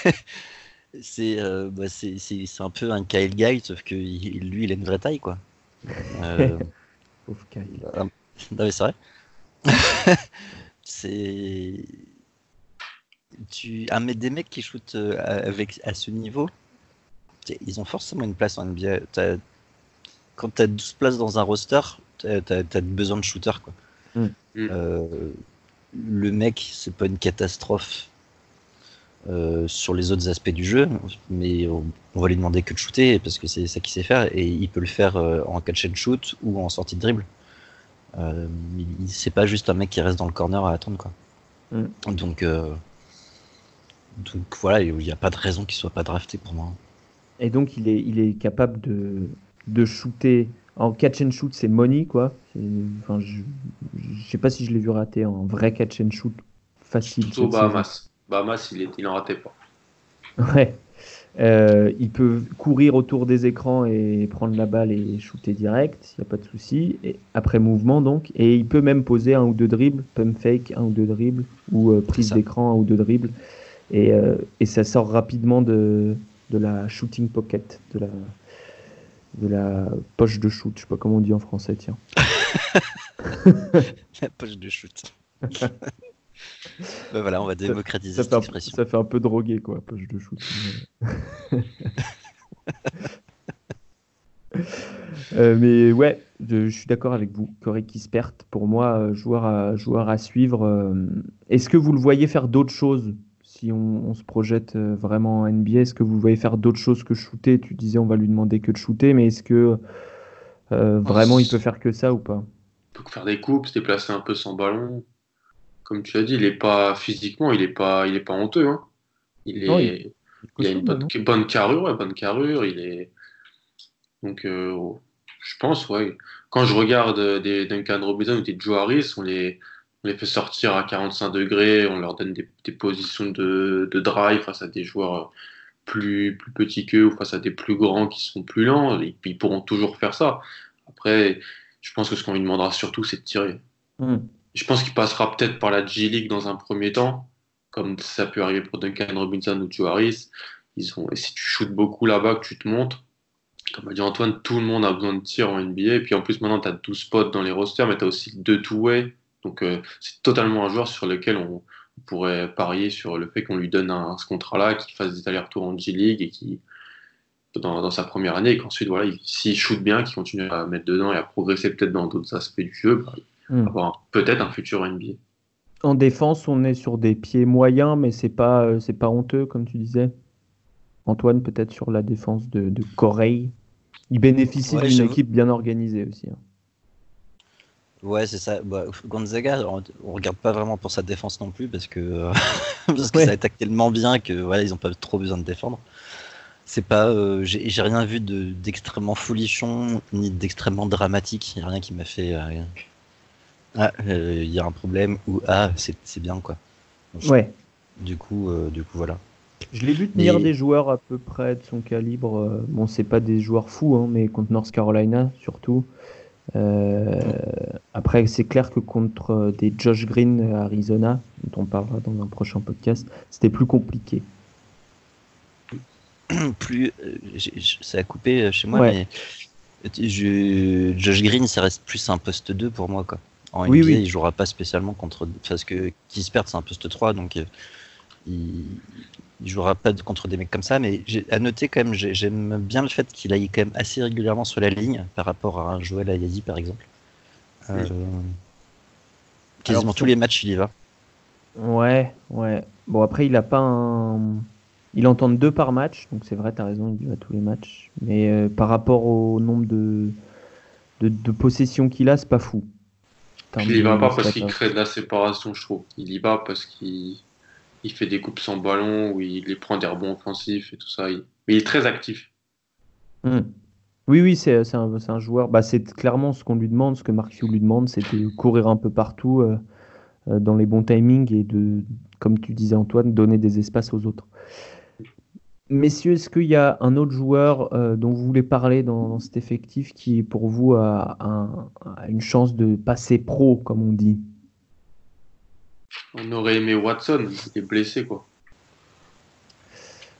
euh, bah, c'est c'est un peu un Kyle Guy, sauf que lui, il a une vraie taille, quoi. Euh, Pauvre Kyle. Ah, non, mais c'est vrai. c'est. Tu... Ah, mais des mecs qui shootent avec, à ce niveau, ils ont forcément une place en NBA. Quand tu as 12 places dans un roster, tu as, besoin de shooters. Quoi. Mm. Euh, le mec, c'est pas une catastrophe euh, sur les autres aspects du jeu, mais on, va lui demander que de shooter parce que c'est ça qu'il sait faire et il peut le faire euh, en catch and shoot ou en sortie de dribble. Euh, c'est pas juste un mec qui reste dans le corner à attendre quoi. Mm. Donc, euh, donc voilà, il n'y a pas de raison qu'il soit pas drafté pour moi. Et donc il est, il est capable de, de shooter en catch and shoot, c'est money quoi. Enfin, je, je sais pas si je l'ai vu rater en vrai catch and shoot facile. Saison. Bahamas. Bahamas, il, est, il en ratait pas. Ouais. Euh, il peut courir autour des écrans et prendre la balle et shooter direct, il n'y a pas de souci. Et après mouvement donc, et il peut même poser un ou deux dribbles, pump fake, un ou deux dribbles, ou euh, prise d'écran, un ou deux dribbles. Et, euh, et ça sort rapidement de, de la shooting pocket, de la, de la poche de shoot. Je sais pas comment on dit en français, tiens. La poche de shoot. Ben voilà, on va démocratiser Ça cette un, expression. ça fait un peu drogué, quoi, poche de shoot. Mais- Euh, mais ouais, je, je suis d'accord avec vous. Corey Kispert, pour moi, euh, joueur à, joueur à suivre. euh, Est-ce que vous le voyez faire d'autres choses si on, on se projette euh, vraiment en NBA Est-ce que vous voyez faire d'autres choses que shooter? Tu disais on va lui demander que de shooter, mais est-ce que euh, vraiment il peut faire que ça ou pas? Il peut faire des coupes, se déplacer un peu sans ballon. Comme tu as dit, il est pas physiquement, il est pas, il est pas honteux. hein. Il est, Non, il, il- a une bonne, bonne carrure, ouais, bonne carrure. Il est donc, euh, je pense, ouais. Quand je regarde des Duncan Robinson ou des Joe Harris, on les, on les fait sortir à 45 degrés, on leur donne des, des positions de, de drive face à des joueurs euh, plus, plus petits qu'eux ou face à des plus grands qui sont plus lents. Et puis ils pourront toujours faire ça. Après, je pense que ce qu'on lui demandera surtout, c'est de tirer. Hmm. Je pense qu'il passera peut-être par la G-League dans un premier temps, comme ça peut arriver pour Duncan Robinson ou Joe Harris. Ils ont, et si tu shootes beaucoup là-bas, que tu te montes, comme a dit Antoine, tout le monde a besoin de tir en NBA. Et puis en plus, maintenant, tu as 12 spots dans les rosters, mais tu as aussi deux two-way. Donc euh, c'est totalement un joueur sur lequel on, on pourrait parier sur le fait qu'on lui donne un, ce contrat-là, qu'il fasse des allers-retours en G-League et qui dans, dans sa première année, et qu'ensuite, voilà, il- s'il shoot bien, qu'il continue à mettre dedans et à progresser peut-être dans d'autres aspects du jeu, bah, Hmm. avoir peut-être un futur NBA. En défense, on est sur des pieds moyens, mais c'est pas, euh, c'est pas honteux, comme tu disais. Antoine, peut-être sur la défense de, de Corey. Il bénéficie Ouais, d'une équipe bien organisée aussi. hein. Ouais, c'est ça. Bah, Gonzaga, on, on regarde pas vraiment pour sa défense non plus parce que euh, parce que Ouais. ça attaque tellement bien que voilà, ils ont pas trop besoin de défendre. C'est pas, euh, j'ai rien vu de d'extrêmement folichon ni d'extrêmement dramatique. Il y a rien qui m'a fait euh, ah euh, il y a un problème ou ah c'est c'est bien quoi. Donc, Ouais. Du coup, euh, du coup voilà. Je l'ai vu tenir Mais- des joueurs à peu près de son calibre. Bon, c'est pas des joueurs fous, hein, mais contre North Carolina surtout. Euh, après, c'est clair que contre euh, des Josh Green à Arizona, dont on parlera dans un prochain podcast, c'était plus compliqué. plus euh, ça a coupé chez moi Ouais. mais je, Josh Green ça reste plus un poste 2 pour moi quoi en Oui, NBA oui. il jouera pas spécialement contre parce que Kispert c'est un poste 3 donc il, il jouera pas contre des mecs comme ça mais à noter quand même j'ai- j'aime bien le fait qu'il aille quand même assez régulièrement sur la ligne par rapport à un Joel Ayazi par exemple Euh, quasiment Alors, tous les matchs il y va Ouais, ouais. Bon, après, il a pas un. Il en tente deux par match, donc c'est vrai, tu as raison, il y va tous les matchs. Mais euh, par rapport au nombre de, de, de possessions qu'il a, c'est pas fou. Il y va pas parce qu'il hein. crée de la séparation, je trouve. Il y va parce qu'il il fait des coupes sans ballon, il prend des rebonds offensifs et tout ça. Il- Mais il est très actif. Hmm. Oui, oui, c'est un, joueur. Bah, c'est clairement ce qu'on lui demande, ce que Mark Few lui demande, c'est de courir un peu partout euh, euh, dans les bons timings et de, comme tu disais Antoine, donner des espaces aux autres. Messieurs, est-ce qu'il y a un autre joueur euh, dont vous voulez parler dans, cet effectif qui, pour vous, a une chance de passer pro, comme on dit? On aurait aimé Watson, il est blessé, quoi.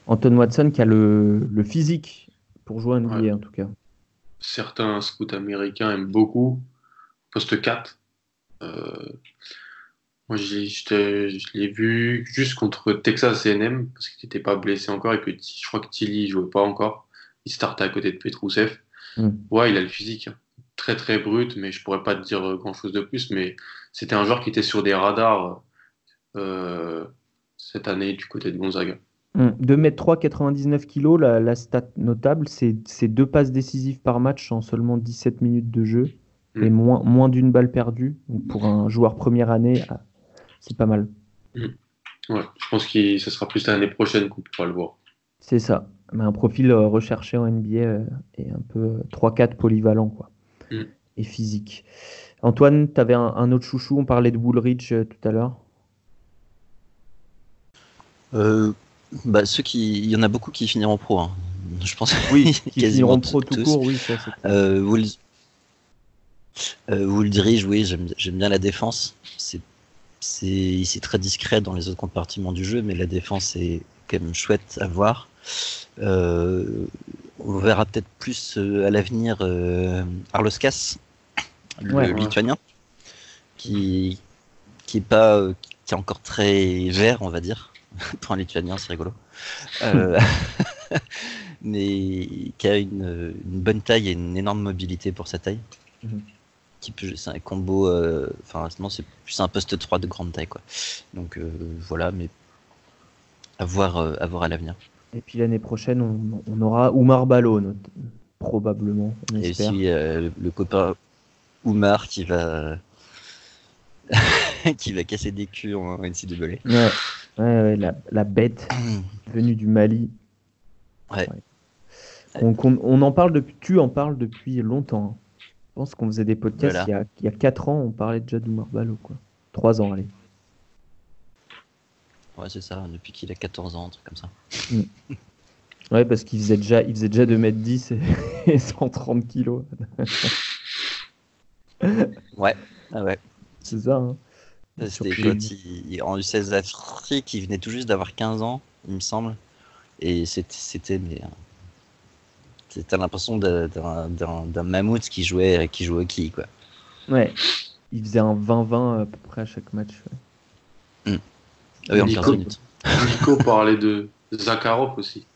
Anton Watson qui a le, le physique pour jouer un NBA Ouais. en tout cas. Certains scouts américains aiment beaucoup. Poste 4. Euh, moi, je l'ai vu juste contre Texas A&M parce qu'il n'était pas blessé encore et que je crois que Tilly jouait pas encore. Il startait à côté de Petrousev. Mm. Ouais, il a le physique. hein. très très brut, mais je pourrais pas te dire grand chose de plus. Mais c'était un joueur qui était sur des radars euh, cette année du côté de Gonzaga. 2m3, 99 kg, la, la stat notable, c'est deux passes décisives par match en seulement 17 minutes de jeu et Mm. moins, moins d'une balle perdue. Donc pour un joueur première année, ah, c'est pas mal. Ouais, je pense que ce sera plus l'année prochaine qu'on pourra le voir. C'est ça. Mais un profil euh, recherché en NBA euh, et un peu euh, 3-4 polyvalent quoi. Mm. Et physique. Antoine, tu avais un, un autre chouchou, on parlait de Woolridge euh, tout à l'heure. Euh, bah, ceux qui, il y en a beaucoup qui finiront pro. hein. Je pense. Oui, qui finiront pro tout tous. court, oui, ça. Euh, Wool- Wooldridge, oui, j'aime bien la défense. C'est c'est très discret dans les autres compartiments du jeu, mais la défense est quand même chouette à voir. On verra peut-être plus à l'avenir euh, Arloskas, le Ouais. lituanien, qui qui est pas euh, qui est encore très vert, on va dire. Pour un lituanien, c'est rigolo. Euh, mais qui a une, une bonne taille et une énorme mobilité pour sa taille. Qui peut, c'est un combo, euh, enfin, non, c'est plus un poste 3 de grande taille, quoi. Donc euh, voilà, mais à voir, euh, à voir à l'avenir. Et puis l'année prochaine, on, on aura Oumar Ballo, not- probablement, on Et espère. aussi euh, le copain Oumar qui va, qui va casser des culs en NCAA. Ouais, ouais, ouais, la, la bête venue du Mali. Ouais. On, qu'on- on en parle depuis, tu en parles depuis longtemps. hein. Je pense qu'on faisait des podcasts Voilà. il, y a, il y a 4 ans, on parlait déjà d'Oumar quoi. 3 ans, allez. Ouais, c'est ça, depuis qu'il a 14 ans, un truc comme ça. Ouais, parce qu'il faisait déjà, il faisait déjà 2m10 et, et 130 kilos. Ouais, ah ouais. C'est ça, hein. C'était quand il, il- en U16 Afrique, il venait tout juste d'avoir 15 ans, il me semble. Et c'était, euh, c'était l'impression d'un, d'un, d'un- d'un mammouth qui jouait, qui jouait au quilles, quoi. Ouais. Il faisait un 20-20 à peu près à chaque match. ouais. Ah oui, en Nico. 15 minutes. Nico parlait de Zakharov aussi.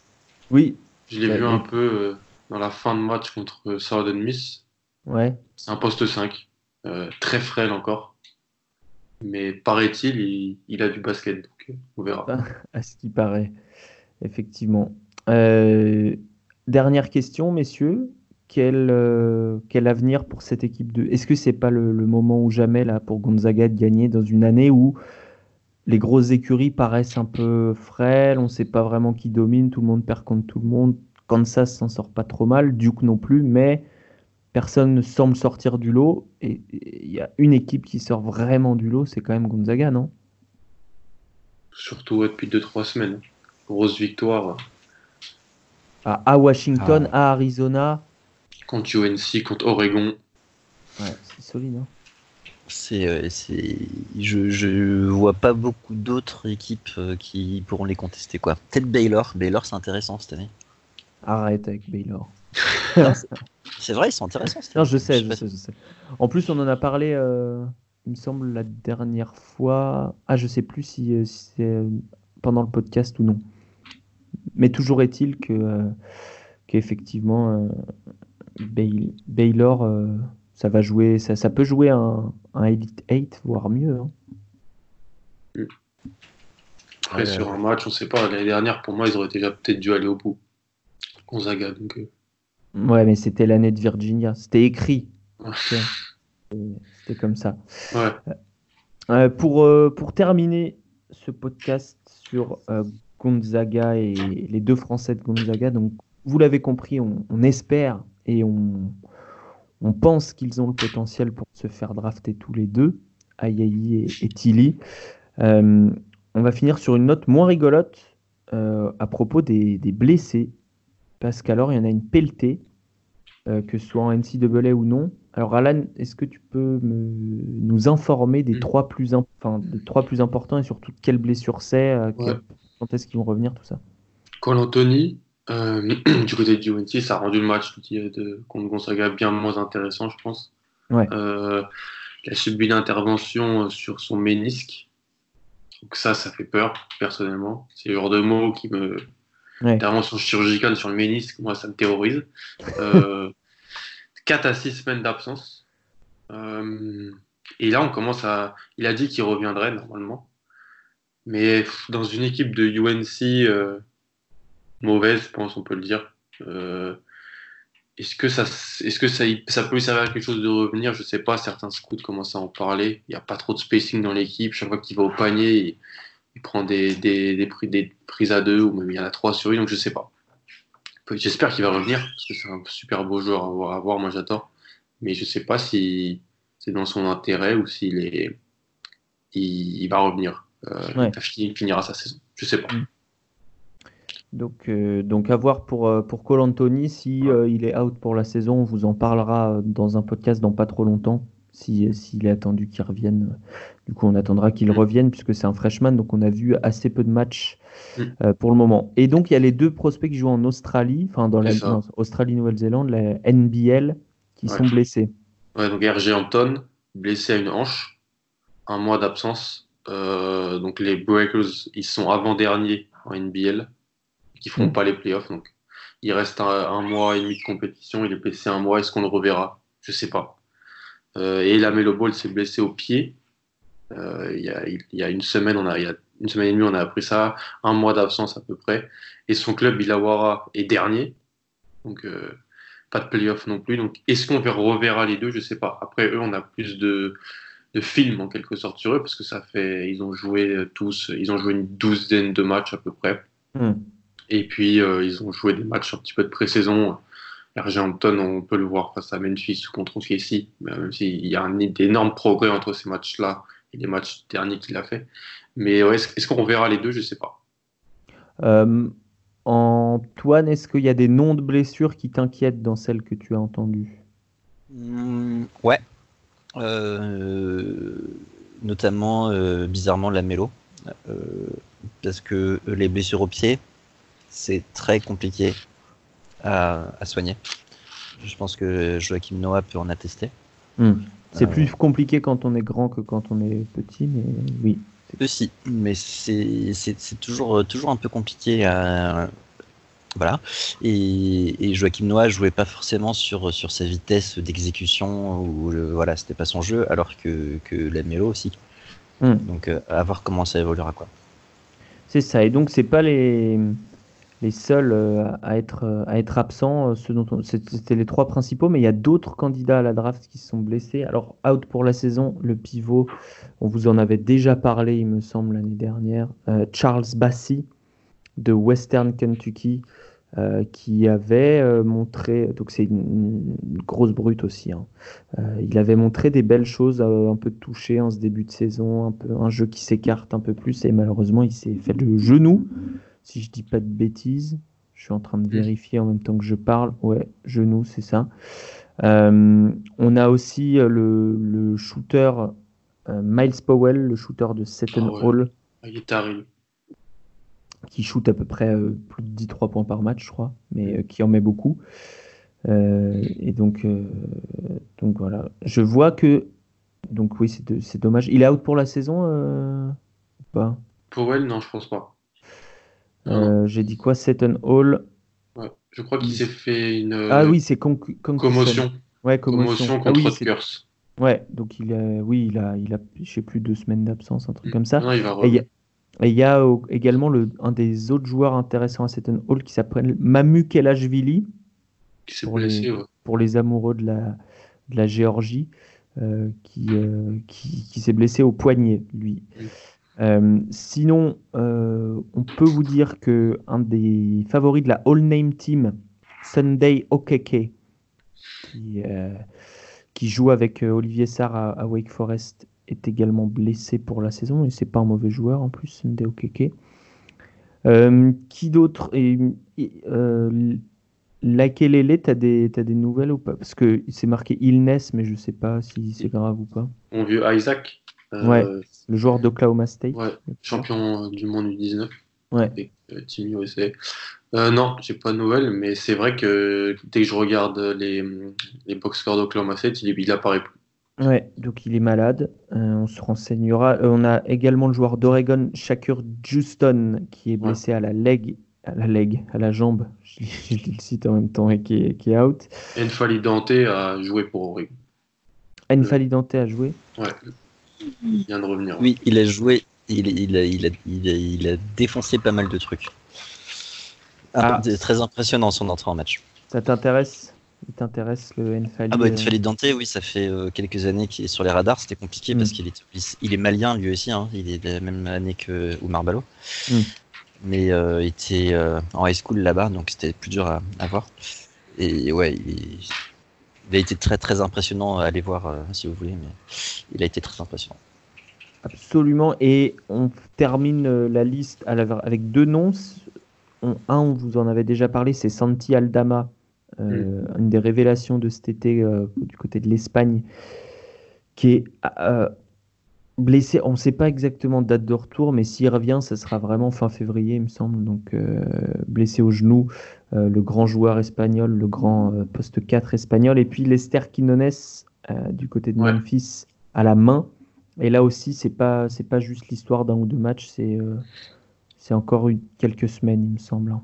Oui, Je l'ai Ouais, vu oui. un peu euh, dans la fin de match contre Southern Miss. ouais. C'est un poste 5, euh, très frêle encore. Mais paraît-il, il, a du basket, donc euh, on verra. À ce qui paraît, effectivement. Euh, dernière question, messieurs. Quel, quel avenir pour cette équipe de... Est-ce que c'est pas le, le moment ou jamais là pour Gonzaga de gagner dans une année où les grosses écuries paraissent un peu frêles, on ne sait pas vraiment qui domine, tout le monde perd contre tout le monde. Kansas s'en sort pas trop mal, Duke non plus, mais personne ne semble sortir du lot. Et il y a une équipe qui sort vraiment du lot, c'est quand même Gonzaga, non? Surtout ouais, depuis 2-3 semaines. Grosse victoire À, à Washington, à Arizona. contre UNC, contre Oregon. Ouais, c'est solide. Hein. C'est, euh, c'est, je, je vois pas beaucoup d'autres équipes euh, qui pourront les contester, quoi. Peut-être Baylor. Baylor, c'est intéressant cette année. Arrête avec Baylor. C'est vrai, ils sont intéressants. Non, je sais, je sais, je sais. En plus, on en a parlé, euh, il me semble, la dernière fois. Ah, je sais plus si, euh, si c'est euh, pendant le podcast ou non. Mais toujours est-il que euh, qu'effectivement, euh, Bay- Baylor, euh, ça va jouer, ça, ça peut jouer un, un Elite 8, voire mieux. hein. Après, Ouais, sur un match, on sait pas. L'année dernière, pour moi, ils auraient déjà peut-être dû aller au bout. Gonzaga, donc. Euh, Ouais, mais c'était l'année de Virginia. C'était écrit. C'était comme ça. ouais. Euh, pour, euh, pour terminer ce podcast sur euh, Gonzaga et les deux Français de Gonzaga, donc vous l'avez compris, on, on espère et on, on pense qu'ils ont le potentiel pour se faire drafter tous les deux, Ayayi et, et Tilly. Euh, on va finir sur une note moins rigolote euh, à propos des, des blessés, parce qu'alors il y en a une pelletée, euh, que ce soit en NCAA ou non. Alors Alan, est-ce que tu peux me- nous informer des Mm. trois plus, im- enfin, des trois plus importants et surtout de quelles blessures c'est, euh, Ouais. quand est-ce qu'ils vont revenir, tout ça? Cole Anthony, euh, du côté de UNC, ça a rendu le match de, contre Gonzaga bien moins intéressant, je pense. Ouais. Il a subi une intervention sur son ménisque. Donc ça, ça fait peur, personnellement. C'est le genre de mot qui me... Ouais. Intervention chirurgicale sur le ménisque, moi, ça me terrorise. Euh, 4 à 6 semaines d'absence. Euh, et là, on commence à. Il a dit qu'il reviendrait normalement. Mais dans une équipe de UNC euh, mauvaise, je pense, on peut le dire. euh, est-ce que, ça, est-ce que ça, peut lui servir à quelque chose de revenir? Je sais pas. Certains scouts commencent à en parler. Il n'y a pas trop de spacing dans l'équipe. Chaque fois qu'il va au panier, il, prend des, des, des, pri- des prises à deux ou même il y en a trois sur lui. Donc je sais pas. J'espère qu'il va revenir parce que c'est un super beau joueur à voir. à voir, moi, j'adore. Mais je sais pas si c'est dans son intérêt ou s'il est, il, il va revenir. Euh, Ouais. finira sa saison. Je sais pas. Donc, euh, donc à voir pour, euh, pour Cole Anthony, si euh, il est out pour la saison, on vous en parlera dans un podcast dans pas trop longtemps, si, s'il est attendu qu'il revienne. Du coup, on attendra qu'il Mm. revienne, puisque c'est un freshman, donc on a vu assez peu de matchs Mm. euh, pour le moment. Et donc, il y a les deux prospects qui jouent en Australie, enfin dans la Australie-Nouvelle-Zélande, la NBL, qui Ouais. sont blessés. Ouais, donc RG Anton, blessé à une hanche, un mois d'absence. Euh, donc les Breakers, ils sont avant-derniers en NBL, qui feront Mm. pas les playoffs. Donc il reste un, un mois et demi de compétition. Il est blessé un mois. Est-ce qu'on le reverra? Je sais pas. Euh, et Lamelo Ball s'est blessé au pied. Euh, il, y a, il y a une semaine, on a, il y a une semaine et demie, on a appris ça. Un mois d'absence à peu près. Et son club, Illawarra, est dernier. Donc euh, pas de playoff non plus. Donc, est-ce qu'on ver- reverra les deux? Je sais pas. Après, eux, on a plus de, de films en quelque sorte sur eux parce que ça fait, ils ont joué tous, ils ont joué une douzaine de matchs à peu près. Mm. Et puis, euh, ils ont joué des matchs un petit peu de pré-saison. RG Hampton, on peut le voir face à Memphis ou contre OKC, mais même s'il y a un énorme progrès entre ces matchs-là et les matchs derniers qu'il a fait. Mais ouais, est-ce est-ce qu'on reverra les deux? Je sais pas. Euh, Antoine, est-ce qu'il y a des noms de blessures qui t'inquiètent dans celles que tu as entendues? Hmm, ouais. Euh, notamment, euh, bizarrement, la mélo. Euh, parce que les blessures au pied, c'est très compliqué à, à soigner. Je pense que Joachim Noah peut en attester. C'est Euh, plus compliqué quand on est grand que quand on est petit, mais oui. Aussi, mais c'est c'est- c'est toujours, toujours un peu compliqué à. Voilà. Et, et Joachim Noah jouait pas forcément sur, sur sa vitesse d'exécution, ou le- voilà, c'était pas son jeu, alors que, que la mélo aussi. Hmm. Donc, euh, à voir comment ça évoluera. Quoi. C'est ça. Et donc, c'est pas les, les seuls euh, à être, euh, à être absents. euh, C'était les trois principaux, mais il y a d'autres candidats à la draft qui se sont blessés. Alors, out pour la saison, le pivot, on vous en avait déjà parlé, il me semble, l'année dernière. Charles Bassi de Western Kentucky. qui avait montré, donc c'est une, grosse brute aussi, hein. Il avait montré des belles choses, un peu touché en ce début de saison, un, peu, un jeu qui s'écarte un peu plus, et malheureusement il s'est fait le genou, si je dis pas de bêtises. Je suis en train de vérifier en même temps que je parle. Ouais, genou, c'est ça. Euh, on a aussi euh, le, le shooter euh, Miles Powell, le shooter de Seton Ah ouais. Hall, Il est taré. qui shoot à peu près euh, plus de 10-3 points par match, je crois, mais qui en met beaucoup. Et donc, donc voilà. Je vois que. Donc oui, c'est dommage. Il est out pour la saison ou pas? Powell, non, je pense pas. Euh, J'ai dit quoi Seton Hall. Ouais. Je crois qu'il s'est fait une ah oui, c'est commotion. Ouais, commotion. Commotion Ah contre oui, c'est- Rutgers. Ouais, donc il a, oui, il a, il a, je sais plus, deux semaines d'absence, un truc comme ça. Non, il va Et il y revenir. a, et il y a au- également le, un des autres joueurs intéressants à Seton Hall qui s'appelle Mamu Kelashvili, Qui s'est pour blessé, les- ouais. pour les amoureux de la, de la Géorgie, euh, qui, euh, qui, qui s'est blessé au poignet, lui. Mm. Euh, sinon, euh, on peut vous dire que un des favoris de la All Name Team, Sunday Okeke, qui, euh, joue avec Olivier Sarr à, Wake Forest, est également blessé pour la saison et c'est pas un mauvais joueur en plus, Sunday Okeke. Qui d'autre Lakelele, t'as des, t'as des nouvelles ou pas? Parce que c'est marqué illness, mais je sais pas si c'est grave ou pas. Mon vieux Isaac. Euh, Ouais. Le joueur d'Oklahoma State. ouais, champion du monde U19 Ouais. avec euh, Team USA. Euh, non, j'ai pas de nouvelles, mais c'est vrai que dès que je regarde les, les box scores d'Oklahoma State, il, il apparaît plus. Ouais, donc il est malade. Euh, on se renseignera. Euh, on a également le joueur d'Oregon, Shakur Juston, qui est Ouais. blessé à la leg à la leg, à la jambe, je, le site en même temps et qui est, qui est out. Enfali Dante a joué pour Oregon. Enfali Dante a joué. Ouais. Il vient de revenir. Oui, il a joué. Il, il, a, il, a, il, a, il a défoncé pas mal de trucs. Ah, Ah. Très impressionnant son entrée en match. Ça t'intéresse Il t'intéresse le Enfali Ah bah euh, Enfali Dante, oui, ça fait euh, quelques années qu'il est sur les radars. C'était compliqué Mm. parce qu'il est, il est malien lui aussi. Hein. Il est de la même année que Oumar Ballo. Mm. Mais euh, il était euh, en high school là-bas, donc c'était plus dur à, à voir. Et ouais, il, il a été très très impressionnant à aller voir euh, si vous voulez, mais il a été très impressionnant. Absolument. Et on termine euh, la liste à la- avec deux noms. On- un, on vous en avait déjà parlé, c'est Santi Aldama, euh, une des révélations de cet été euh, du côté de l'Espagne, qui est euh, blessé. On ne sait pas exactement date de retour, mais s'il revient, ça sera vraiment fin février, il me semble. Donc, euh, blessé au genou, euh, le grand joueur espagnol, le grand euh, poste 4 espagnol. Et puis Lester Quinones, du côté de Ouais. Memphis, à la main. Et là aussi, c'est pas c'est pas juste l'histoire d'un ou deux matchs, c'est c'est encore eu quelques semaines, il me semble. hein.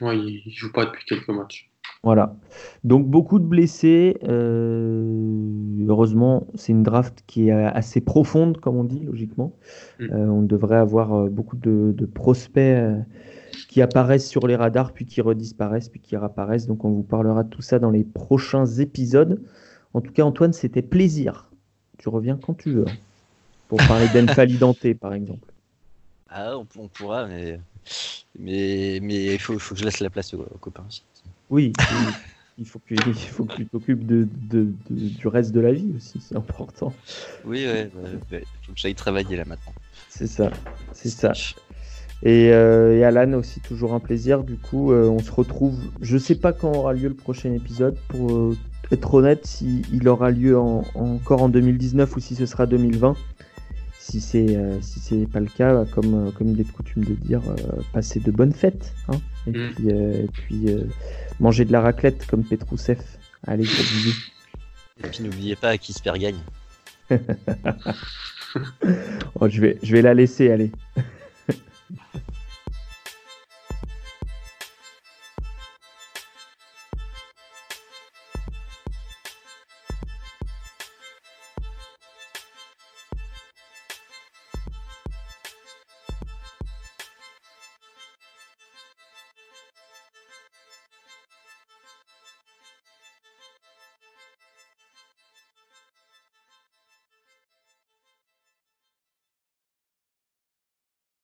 Ouais, il il joue pas depuis quelques matchs. Voilà. Donc beaucoup de blessés. euh, heureusement, c'est une draft qui est assez profonde, comme on dit, logiquement. Mm. Euh, on devrait avoir euh, beaucoup de, de prospects euh, qui apparaissent sur les radars, puis qui redisparaissent, puis qui réapparaissent. Donc on vous parlera de tout ça dans les prochains épisodes. En tout cas, Antoine, c'était plaisir. Tu reviens quand tu veux. hein, Pour parler d'Enfali par exemple. Ah, on, on pourra, mais mais mais il faut, faut que je laisse la place aux, aux copains aussi. Oui, il faut que, il faut que tu t'occupes de, de- de- du reste de la vie aussi, c'est important. Oui, ouais, ouais, faut que j'aille travailler là maintenant. C'est ça, c'est ça. Et, euh, et Alan aussi, toujours un plaisir. Du coup, euh, on se retrouve. Je sais pas quand aura lieu le prochain épisode. Pour euh, être honnête, si il aura lieu en- encore en 2019 ou si ce sera 2020. Si c'est euh, si c'est pas le cas, bah, comme comme il est de coutume de dire, euh, passez de bonnes fêtes. hein. et, Mm. puis, euh, et puis euh, Manger de la raclette comme Petroussef. Allez, Et puis n'oubliez pas à qui se gagne. oh, je, vais, je vais la laisser aller.